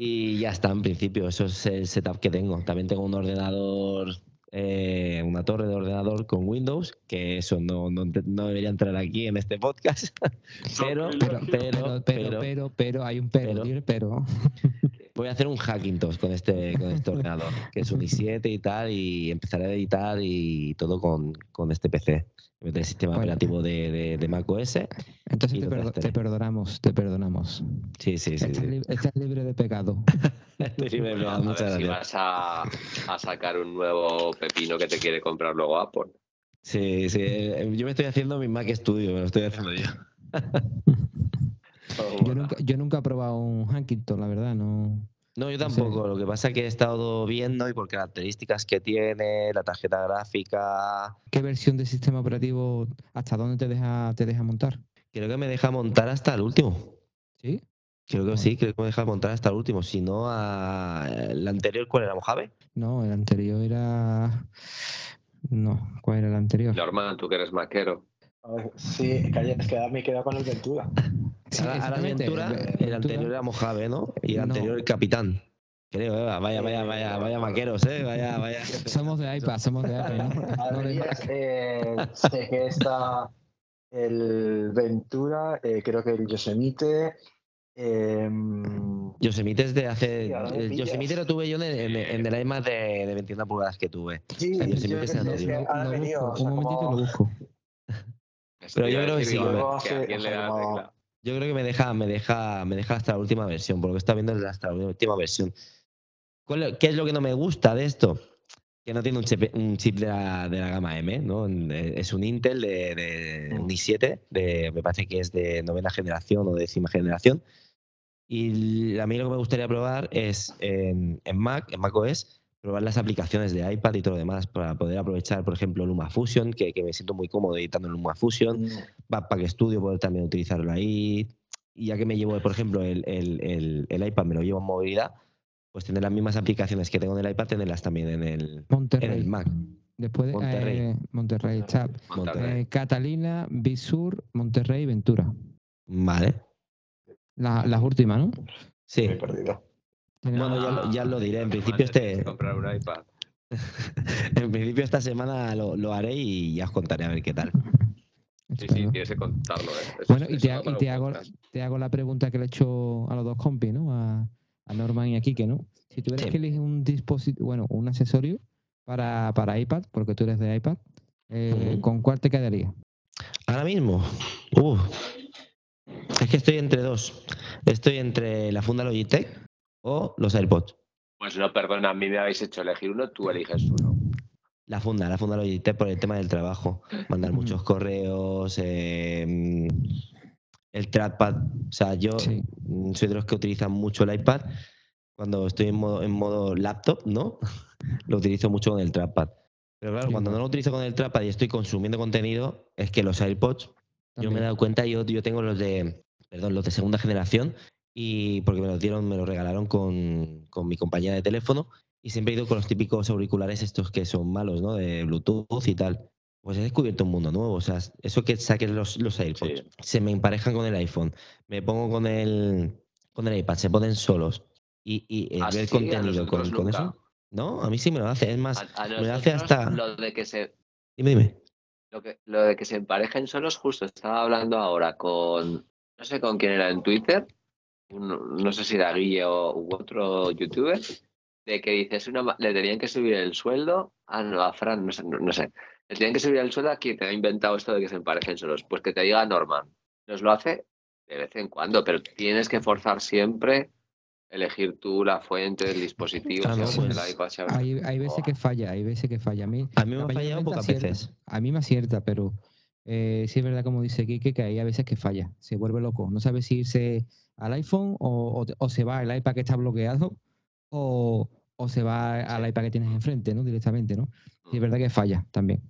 Y ya está, en principio, eso es el setup que tengo. También tengo un ordenador eh, una torre de ordenador con Windows, que eso no, no, no debería entrar aquí en este podcast, pero, pero, pero, pero, pero, pero, hay un pero, pero, Voy a hacer un Hackintosh con este, con este ordenador, que es un i7 y tal, y empezaré a editar y todo con, con este PC. Meter el sistema bueno. operativo de, de, de, Mac OS. Entonces te, perdo te, perdonamos, te perdonamos. Sí, sí, sí. Estás, sí. Li estás libre de pecado. Estoy libre de pecado, muchas si gracias. vas a, a, sacar un nuevo pepino que te quiere comprar luego Apple. Sí, sí. Eh, yo me estoy haciendo mi Mac Studio, me lo estoy haciendo yo. yo, nunca, yo nunca he probado un Hankington, la verdad, no. No, yo tampoco. Sí. Lo que pasa es que he estado viendo y por características que tiene, la tarjeta gráfica. ¿Qué versión de sistema operativo, hasta dónde te deja, te deja montar? Creo que me deja montar hasta el último. ¿Sí? Creo que sí, creo que me deja montar hasta el último. Si no, a... el anterior, ¿cuál era? ¿Mojave? No, el anterior era. No, ¿cuál era el anterior? Norman, tú que eres maquero. Sí, es que me he quedado con el Ventura. Sí, ahora, ahora Ventura, el anterior era Mojave, ¿no? Y el anterior no. el Capitán. Creo, eh, vaya, vaya, vaya, vaya maqueros, eh, vaya, vaya. Somos de iPad, somos de iPad. ¿no? eh, sé que está el Ventura, eh, creo que el Yosemite. Eh, Yosemite es de hace. El Yosemite lo tuve yo en el, en el iMac de, de 21 pulgadas que tuve. Sí, el Yosemite yo, es que ahora venido, un momentito lo busco. Pero yo creo que sí. Yo creo que me deja, me deja, me deja hasta la última versión, porque está viendo hasta la última versión. ¿Qué es lo que no me gusta de esto? Que no tiene un chip, un chip de, la, de, la, gama M, ¿no? Es un Intel de, de un i7, de, me parece que es de novena generación o décima generación. Y a mí lo que me gustaría probar es en, en Mac, en Mac OS, probar las aplicaciones de iPad y todo lo demás para poder aprovechar, por ejemplo, LumaFusion, que, que me siento muy cómodo editando en LumaFusion, mm. Backpack Studio, poder también utilizarlo ahí. Y ya que me llevo, por ejemplo, el, el, el, el, iPad, me lo llevo en movilidad, pues tener las mismas aplicaciones que tengo en el iPad, tenerlas también en el, Monterrey. En el Mac. Después de Monterrey, eh, Monterrey, Chap. Monterrey. Eh, Catalina, Bisur, Monterrey, Ventura. Vale. La, las últimas, ¿no? Sí. Me he perdido. Bueno, ya, lo, ya lo diré. En principio este. Comprar un iPad. en principio esta semana lo, lo, haré y ya os contaré a ver qué tal. Sí, sí, tienes que contarlo. ¿eh? Eso, bueno, y, te, y te, hago, te, hago, la pregunta que le he hecho a los dos compis, ¿no? A, a Norman y a Kike, ¿no? Si tuvieras sí. que elegir un dispositivo, bueno, un accesorio para, para iPad, porque tú eres de iPad, eh, uh -huh. ¿con cuál te quedaría? Ahora mismo, uh, es que estoy entre dos. Estoy entre la funda Logitech o los AirPods. Pues no, perdona, a mí me habéis hecho elegir uno, tú eliges uno. La funda, la funda lo edité por el tema del trabajo. Mandar muchos correos, em, el trackpad. O sea, yo soy de los que utilizan mucho el iPad. Cuando estoy en modo, en modo laptop, ¿no? lo utilizo mucho con el trackpad. Pero claro, cuando no lo utilizo con el trackpad y estoy consumiendo contenido, es que los AirPods, yo me he dado cuenta, yo, yo tengo los de, perdón, los de segunda generación y porque me los dieron, me los regalaron con, con mi compañía de teléfono y siempre he ido con los típicos auriculares estos que son malos, ¿no? De Bluetooth y tal. Pues he descubierto un mundo nuevo. O sea, eso que saquen los, los AirPods, se me emparejan con el iPhone, me pongo con el, con el iPad, se ponen solos y, y ¿Ah, ver contenido con, con, eso. No, a mí sí me lo hace. Es más, me lo hace hasta. Lo de que se. Dime, dime. Lo, que, lo de que se emparejen solos, justo estaba hablando ahora con. No sé con quién era en Twitter. No sé si era Guille o u otro youtuber de que dices, una, le tenían que subir el sueldo, a no, a Fran, no sé, no, sé, le tenían que subir el sueldo a quien te ha inventado esto de que se emparejen solos, pues que te diga Norman. Nos lo hace de vez en cuando, pero tienes que forzar siempre elegir tú la fuente, el dispositivo. Pues, hay, hay, veces que falla, hay veces que falla. A mí, a mí me ha fallado pocas veces. A mí me acierta, pero eh, sí es verdad, como dice Kike, que hay a veces que falla, se vuelve loco. No sabe si irse al iPhone o, o se va al iPad que está bloqueado o, o se va al iPad que tienes enfrente, ¿no? Directamente, ¿no? Y es verdad que falla también.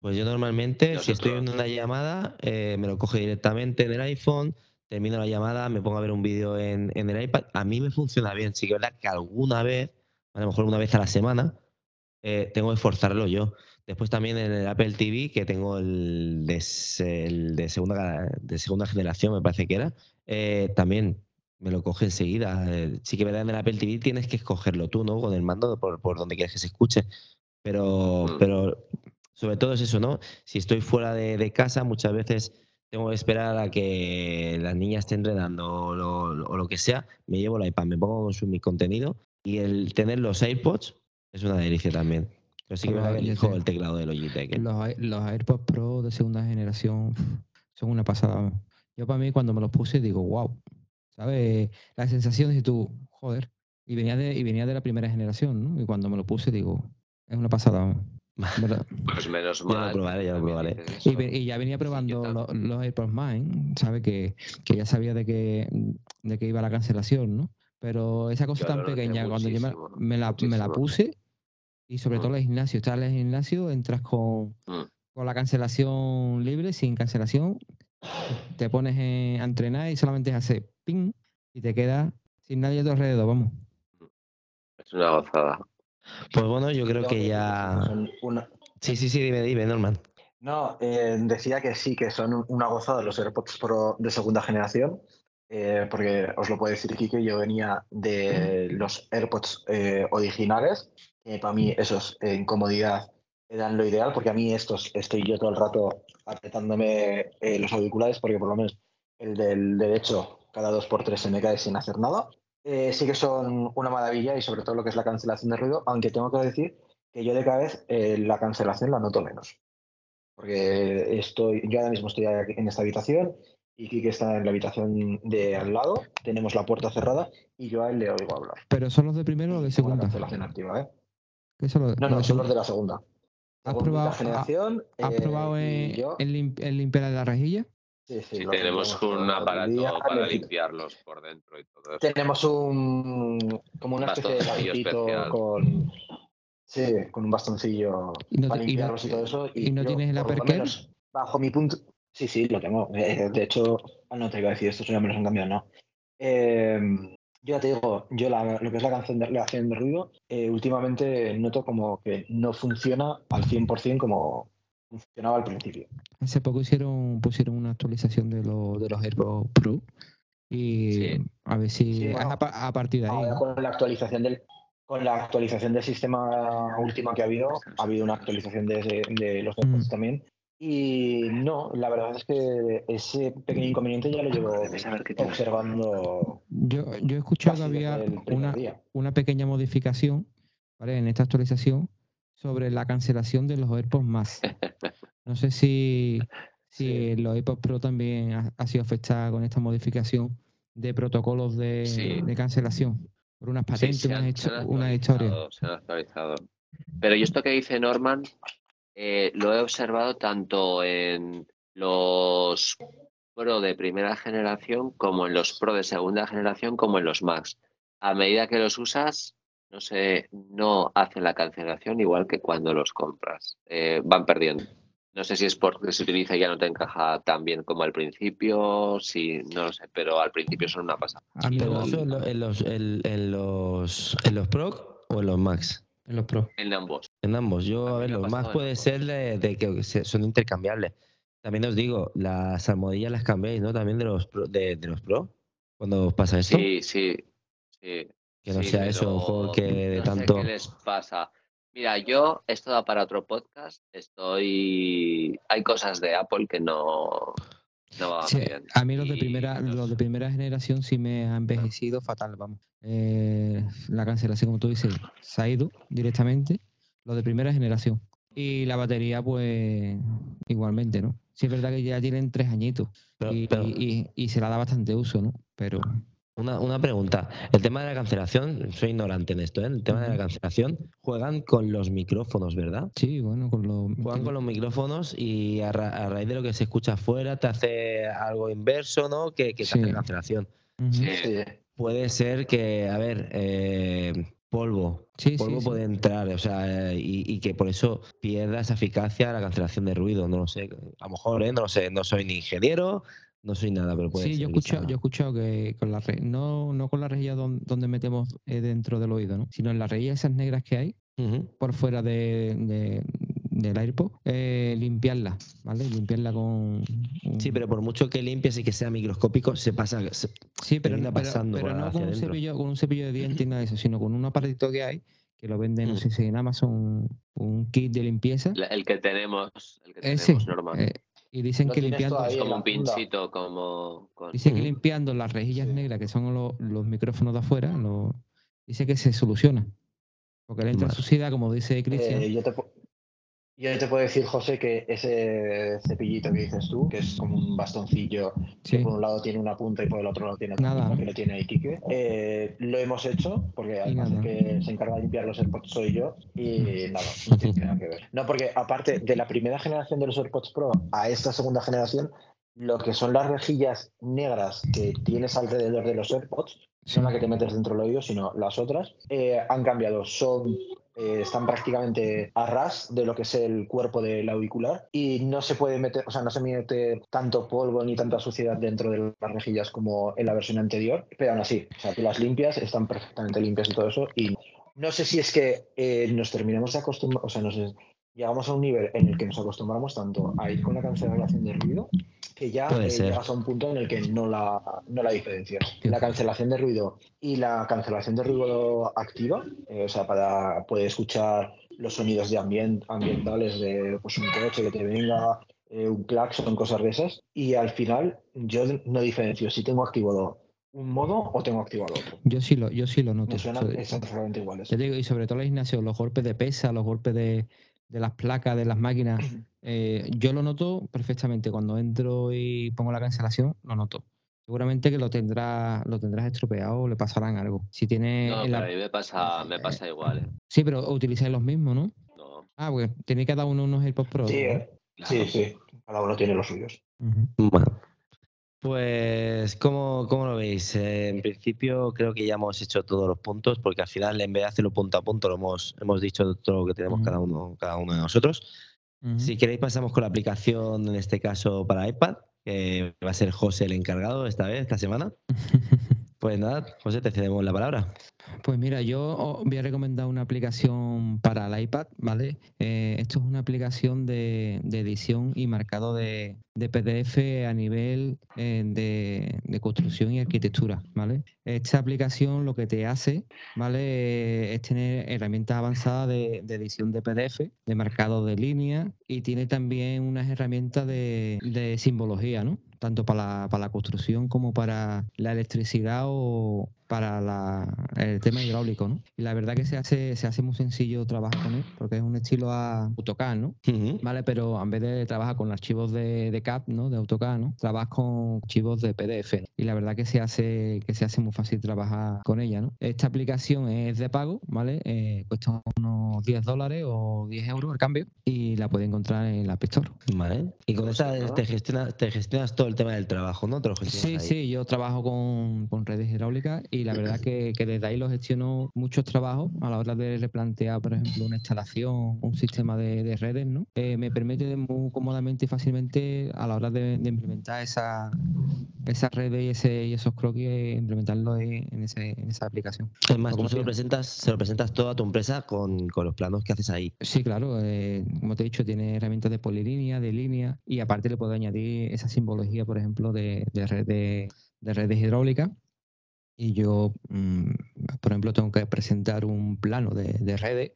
Pues yo normalmente, si estoy en una llamada, eh, me lo coge directamente en el iPhone, termino la llamada, me pongo a ver un vídeo en, el iPad. A mí me funciona bien. Sí que es verdad que alguna vez, a lo mejor una vez a la semana, eh, tengo que esforzarlo yo. Después también en el Apple TV, que tengo el de, segunda, de segunda generación, me parece que era, eh, también me lo coge enseguida. Eh, sí que verdad en el Apple TV tienes que escogerlo tú, ¿no? Con el mando por, por donde quieres que se escuche. Pero, mm. pero sobre todo es eso, ¿no? Si estoy fuera de, casa, muchas veces tengo que esperar a que las niñas estén redando o lo, que sea, me llevo la iPad, me pongo a consumir contenido y el tener los AirPods es una delicia también. Pero sí que me elijo el teclado de Logitech. Los, los AirPods Pro de segunda generación son una pasada. Yo para mí cuando me los puse digo, wow, ¿sabes? La sensación de tú, joder, y venía de, y venía de la primera generación, ¿no? Y cuando me lo puse, digo, es una pasada. Pues menos mal. Ya lo probaré, ya lo probaré. Y, ya venía probando los, los, AirPods Mine, ¿sabes? Que, que, ya sabía de qué de que iba la cancelación, ¿no? Pero esa cosa tan pequeña, cuando yo me, la, me, la, puse, y sobre todo mm. en el gimnasio, estás en el gimnasio, entras con, mm. con la cancelación libre, sin cancelación, te pones a entrenar y solamente es hacer ping y te quedas sin nadie a tu alrededor, vamos. Es una gozada. Pues bueno, yo creo que ya. Sí, sí, sí, dime, dime, Norman. No, eh, decía que sí, que son una gozada los AirPods Pro de segunda generación, eh, porque os lo puedo decir, Kike, yo venía de los AirPods eh, originales, que para mí esos en comodidad eran lo ideal, porque a mí estos estoy yo todo el rato apretándome los auriculares, porque por lo menos el del derecho cada dos por tres se me cae sin hacer nada. Eh, sí que son una maravilla y sobre todo lo que es la cancelación de ruido, aunque tengo que decir que yo de cada vez eh, la cancelación la noto menos. Porque estoy, yo ahora mismo estoy en esta habitación y Kike está en la habitación de al lado, tenemos la puerta cerrada y yo a él le oigo hablar. ¿Pero son los de primero o de segunda? cancelación activa, ¿eh? no, no, son los de la segunda. ¿Has probado, generación, ¿has probado eh, el limpiar de la rejilla? Sí, sí, tenemos un aparato para limpiarlos por dentro y todo eso. Tenemos un como una especie de bastito con sí, con un bastoncillo para limpiarlos y, todo eso. ¿Y, no tienes el uppercut? Bajo mi punto, sí, sí, lo tengo. Eh, de hecho, ah, no te iba a decir esto, ya me los han cambiado, no. Eh, yo ya te digo, yo lo que es la canción de, la de ruido, eh, últimamente noto como que no funciona al 100% como, funcionaba al principio. Hace poco hicieron, pusieron una actualización de, lo, de los AirPods Pro y a ver si a, partir de ahí. con la actualización del con la actualización del sistema última que ha habido, ha habido una actualización de, de los AirPods mm. también. Y no, la verdad es que ese pequeño inconveniente ya lo llevo observando. Yo, yo he escuchado que había una, una pequeña modificación ¿vale? en esta actualización sobre la cancelación de los AirPods más. No sé si, si los AirPods Pro también ha, sido afectada con esta modificación de protocolos de, cancelación. por unas patentes, una historia. Se han actualizado. Pero y esto que dice Norman, eh, lo he observado tanto en los Pro de primera generación como en los Pro de segunda generación como en los Max. A medida que los usas, no sé, no hacen la cancelación igual que cuando los compras. Eh, van perdiendo. No sé si es porque se utiliza y ya no te encaja tan bien como al principio, si no lo sé, pero al principio son una pasada. ¿Pero eso en los, en, los, en los Pro o en los Max? En los Pro. En ambos. En ambos. Yo, a ver, los Max puede ser de, que son intercambiables. También os digo, las almohadillas las cambiáis, ¿no? También de los Pro, de, los Pro, cuando os pasa esto. Sí, sí, sí. Que no sea eso, que de tanto. ¿Qué les pasa? Mira, yo, esto da para otro podcast, estoy... Hay cosas de Apple que no... no a mí los de primera, los de primera generación sí me ha envejecido fatal, vamos. Eh, la cancelación, como tú dices, se ha ido directamente. Los de primera generación. Y la batería, pues, igualmente, ¿no? Sí es verdad que ya tienen tres añitos y, y, se la da bastante uso, ¿no? Pero... Una, una, pregunta. El tema de la cancelación, soy ignorante en esto, ¿eh? El tema de la cancelación, juegan con los micrófonos, ¿verdad? Sí, bueno, con los. Juegan con los micrófonos y a, raíz de lo que se escucha afuera te hace algo inverso, ¿no? Que, que te hace cancelación. sí. Puede ser que, a ver, eh, polvo. Sí, polvo puede entrar, o sea, y, y, que por eso pierda esa eficacia la cancelación de ruido. No lo sé. A lo mejor, ¿eh? No lo sé. No soy ni ingeniero no soy nada, pero puede Sí, yo he escuchado, yo he escuchado que con la no, no con la rejilla donde, metemos eh, dentro del oído, ¿no? sino en las rejillas esas negras que hay por fuera de, del AirPod, eh, limpiarla, ¿vale? Limpiarla con... Sí, pero por mucho que limpies y que sea microscópico, se pasa... sí, pero, no, pasando pero, no con un, cepillo, con un cepillo de dientes y nada de eso, sino con un aparatito que hay que lo venden, no sé si en Amazon, un kit de limpieza. el que tenemos, el que tenemos normal. Eh, y dicen que limpiando. como un pinchito, como. Dicen que limpiando las rejillas negras, que son los, los micrófonos de afuera, dice que se soluciona. Porque le entra suciedad, como dice Cristian. Eh, yo te puedo decir, José, que ese cepillito que dices tú, que es como un bastoncillo, que por un lado tiene una punta y por el otro lado tiene Nada. que lo tiene Kike, eh, lo hemos hecho, porque además de que se encarga de limpiar los AirPods soy yo, y nada, no tiene nada que ver. No, porque aparte de la primera generación de los AirPods Pro a esta segunda generación, lo que son las rejillas negras que tienes alrededor de los AirPods, son las que te metes dentro del oído, sino las otras, eh, han cambiado. Son eh, están prácticamente a ras de lo que es el cuerpo del auricular y no se puede meter, o sea, no se mete tanto polvo ni tanta suciedad dentro de las rejillas como en la versión anterior, pero aún así, o sea, tú las limpias, están perfectamente limpias y todo eso y no sé si es que eh, nos terminamos de acostumbrar, o sea, nos llegamos a un nivel en el que nos acostumbramos tanto a ir con la cancelación de ruido que ya eh, llegas a un punto en el que no la, no la diferencias. La cancelación de ruido y la cancelación de ruido activa, eh, o sea, para poder escuchar los sonidos de ambientales de pues, un coche que te venga, eh, un claxon, cosas de esas. Y al final yo no diferencio si tengo activado un modo o tengo activado otro. Yo sí lo, yo sí lo noto. Me suenan exactamente iguales. y sobre todo en el gimnasio, los golpes de pesa, los golpes de, de las placas, de las máquinas, eh, yo lo noto perfectamente. Cuando entro y pongo la cancelación, lo noto. Seguramente que lo tendrás, lo tendrás estropeado o le pasarán algo. Si tiene. No, pero a mí me pasa, me pasa igual. ¿eh? Sí, pero utilizáis los mismos, ¿no? No. Ah, pues tenéis cada uno unos AirPods Pro. Sí, ¿eh? sí, sí. Cada uno tiene los suyos. Bueno. Pues, ¿cómo, ¿cómo, lo veis? Eh, en principio creo que ya hemos hecho todos los puntos, porque al final, en vez de hacerlo punto a punto, lo hemos, hemos dicho todo lo que tenemos cada, uno, cada uno de nosotros. Si queréis, pasamos con la aplicación, en este caso para iPad, que va a ser José el encargado esta vez, esta semana. pues nada, José, te cedemos la palabra. Pues mira, yo voy a recomendar una aplicación para el iPad, ¿vale? Eh, esto es una aplicación de, edición y marcado de, PDF a nivel eh, de, construcción y arquitectura, ¿vale? Esta aplicación lo que te hace, ¿vale? Es tener herramientas avanzadas de, edición de PDF, de marcado de línea y tiene también unas herramientas de, simbología, ¿no? Tanto para la, construcción como para la electricidad o para el tema hidráulico, ¿no? Y la verdad que se hace, se hace muy sencillo trabajar con él, porque es un estilo a AutoCAD, ¿no? Vale, pero en vez de trabajar con archivos de, de CAD, ¿no? De AutoCAD, ¿no? Trabajas con archivos de PDF. Y la verdad que se hace, que se hace muy fácil trabajar con ella, ¿no? Esta aplicación es de pago, ¿vale? Eh, cuesta unos 10 dólares o 10 euros el cambio y la puedes encontrar en la App Store. Vale. Y con esta te gestionas, te gestionas todo el tema del trabajo, ¿no? sí, sí, yo trabajo con, con redes hidráulicas y la verdad que, que, desde ahí lo gestiono muchos trabajos a la hora de replantear, por ejemplo, una instalación, un sistema de, redes, ¿no? Eh, me permite muy cómodamente y fácilmente a la hora de, implementar esa, esas redes y, ese, y esos croquis, implementarlo en, ese, en esa aplicación. Además, tú se lo, presentas, se lo presentas todo a tu empresa con, con los planos que haces ahí. Sí, claro. Eh, como te he dicho, tiene herramientas de polilínea, de línea y aparte le puedo añadir esa simbología, por ejemplo, de, de, red de, de redes hidráulicas y yo, mm, por ejemplo, tengo que presentar un plano de, redes,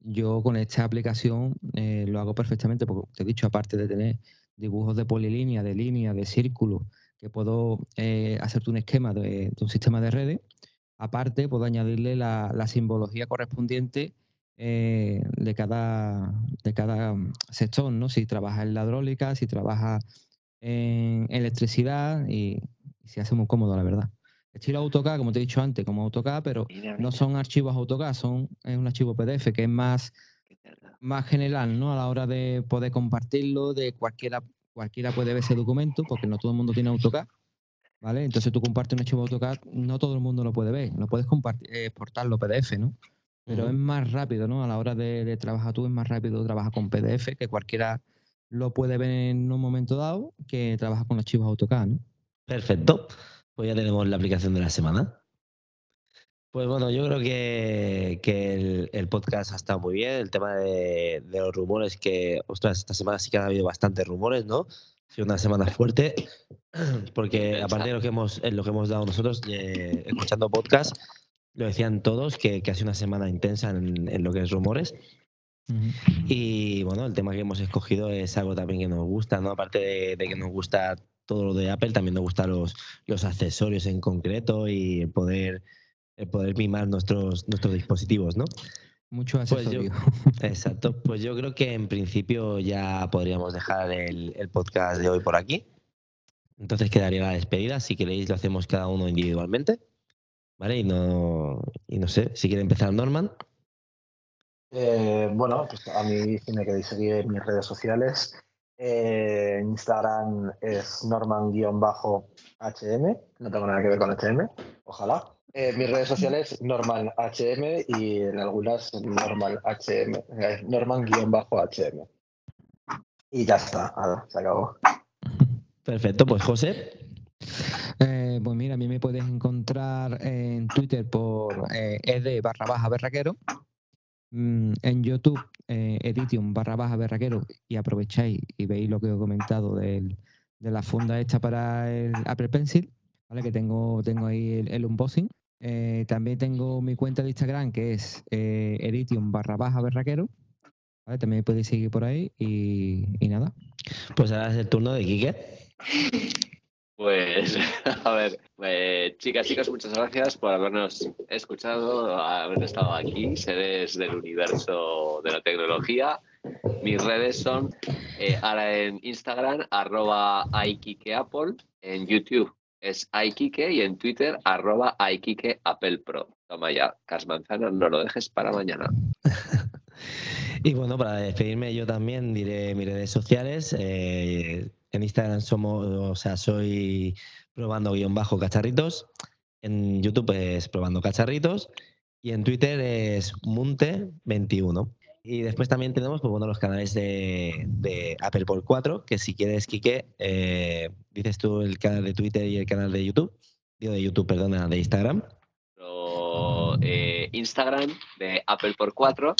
yo con esta aplicación eh, lo hago perfectamente, porque te he dicho, aparte de tener dibujos de polilínea, de línea, de círculo, que puedo eh, hacerte un esquema de, un sistema de redes, aparte puedo añadirle la, simbología correspondiente eh, de, cada, de cada sector, ¿no? Si trabaja en la hidráulica, si trabaja en electricidad y, y se hace muy cómodo, la verdad. Estilo AutoCAD, como te he dicho antes, como AutoCAD, pero no son archivos AutoCAD, son es un archivo PDF que es más, más general, ¿no? A la hora de poder compartirlo, de cualquiera, cualquiera puede ver ese documento, porque no todo el mundo tiene AutoCAD. ¿Vale? Entonces tú compartes un archivo AutoCAD, no todo el mundo lo puede ver, no puedes compartir, exportarlo PDF, ¿no? Pero es más rápido, ¿no? A la hora de, de, trabajar tú es más rápido trabajar con PDF, que cualquiera lo puede ver en un momento dado, que trabaja con archivos AutoCAD, ¿no? Perfecto. Pues ya tenemos la aplicación de la semana. Pues bueno, yo creo que, el, podcast ha estado muy bien. El tema de, los rumores, que, ostras, esta semana sí que ha habido bastantes rumores, ¿no? Ha sido una semana fuerte, porque aparte de lo que hemos, lo que hemos dado nosotros, eh, escuchando podcast, lo decían todos, que, ha sido una semana intensa en, lo que es rumores. Y bueno, el tema que hemos escogido es algo también que nos gusta, ¿no? Aparte de, de que nos gusta todo lo de Apple, también nos gustan los, los accesorios en concreto y poder, poder mimar nuestros, nuestros dispositivos, ¿no? Mucho accesorio. exacto. Pues yo creo que en principio ya podríamos dejar el, podcast de hoy por aquí. Entonces quedaría la despedida. Si queréis, lo hacemos cada uno individualmente. ¿Vale? Y no, y no sé, si quiere empezar Norman. Eh, bueno, pues a mí si me queréis seguir en mis redes sociales, eh, Instagram es norman-hm, no tengo nada que ver con HM, ojalá. Eh, mis redes sociales norman-hm y en algunas normal-hm, norman-hm. Y ya está, se acabó. Perfecto, pues José. Eh, pues mira, a mí me puedes encontrar en Twitter por ed barra baja berraquero Mm, en YouTube, eh, Edition barra baja berraquero, y aprovecháis y veis lo que os he comentado de la funda esta para el Apple Pencil, ¿vale? que tengo, tengo ahí el, unboxing. Eh, también tengo mi cuenta de Instagram que es eh, Edition barra baja berraquero. ¿vale? También podéis seguir por ahí y, y nada. Pues ahora es el turno de Quique. Pues, a ver, pues, chicas, chicos, muchas gracias por habernos escuchado, haber estado aquí, seres del universo de la tecnología. Mis redes son eh, ahora en Instagram, arroba Apple, en YouTube es iKike y en Twitter, arroba Aikike Apple Pro. Toma ya, Casmanzano, no lo dejes para mañana. y bueno, para despedirme yo también diré mis redes sociales. Eh, en Instagram somos, o sea, soy probando guion bajo cacharritos. En YouTube es probando cacharritos. Y en Twitter es Munte21. Y después también tenemos pues, bueno, los canales de, Apple por 4, que si quieres, Quique, eh, dices tú el canal de Twitter y el canal de YouTube. Digo de YouTube, perdona, de Instagram. Eh, Instagram de Apple por 4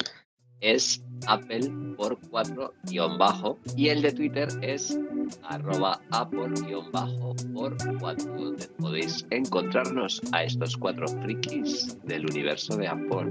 es Apple por 4 guion bajo y el de Twitter es arroba Apple guion bajo por 4 donde podéis encontrarnos a estos cuatro frikis del universo de Apple.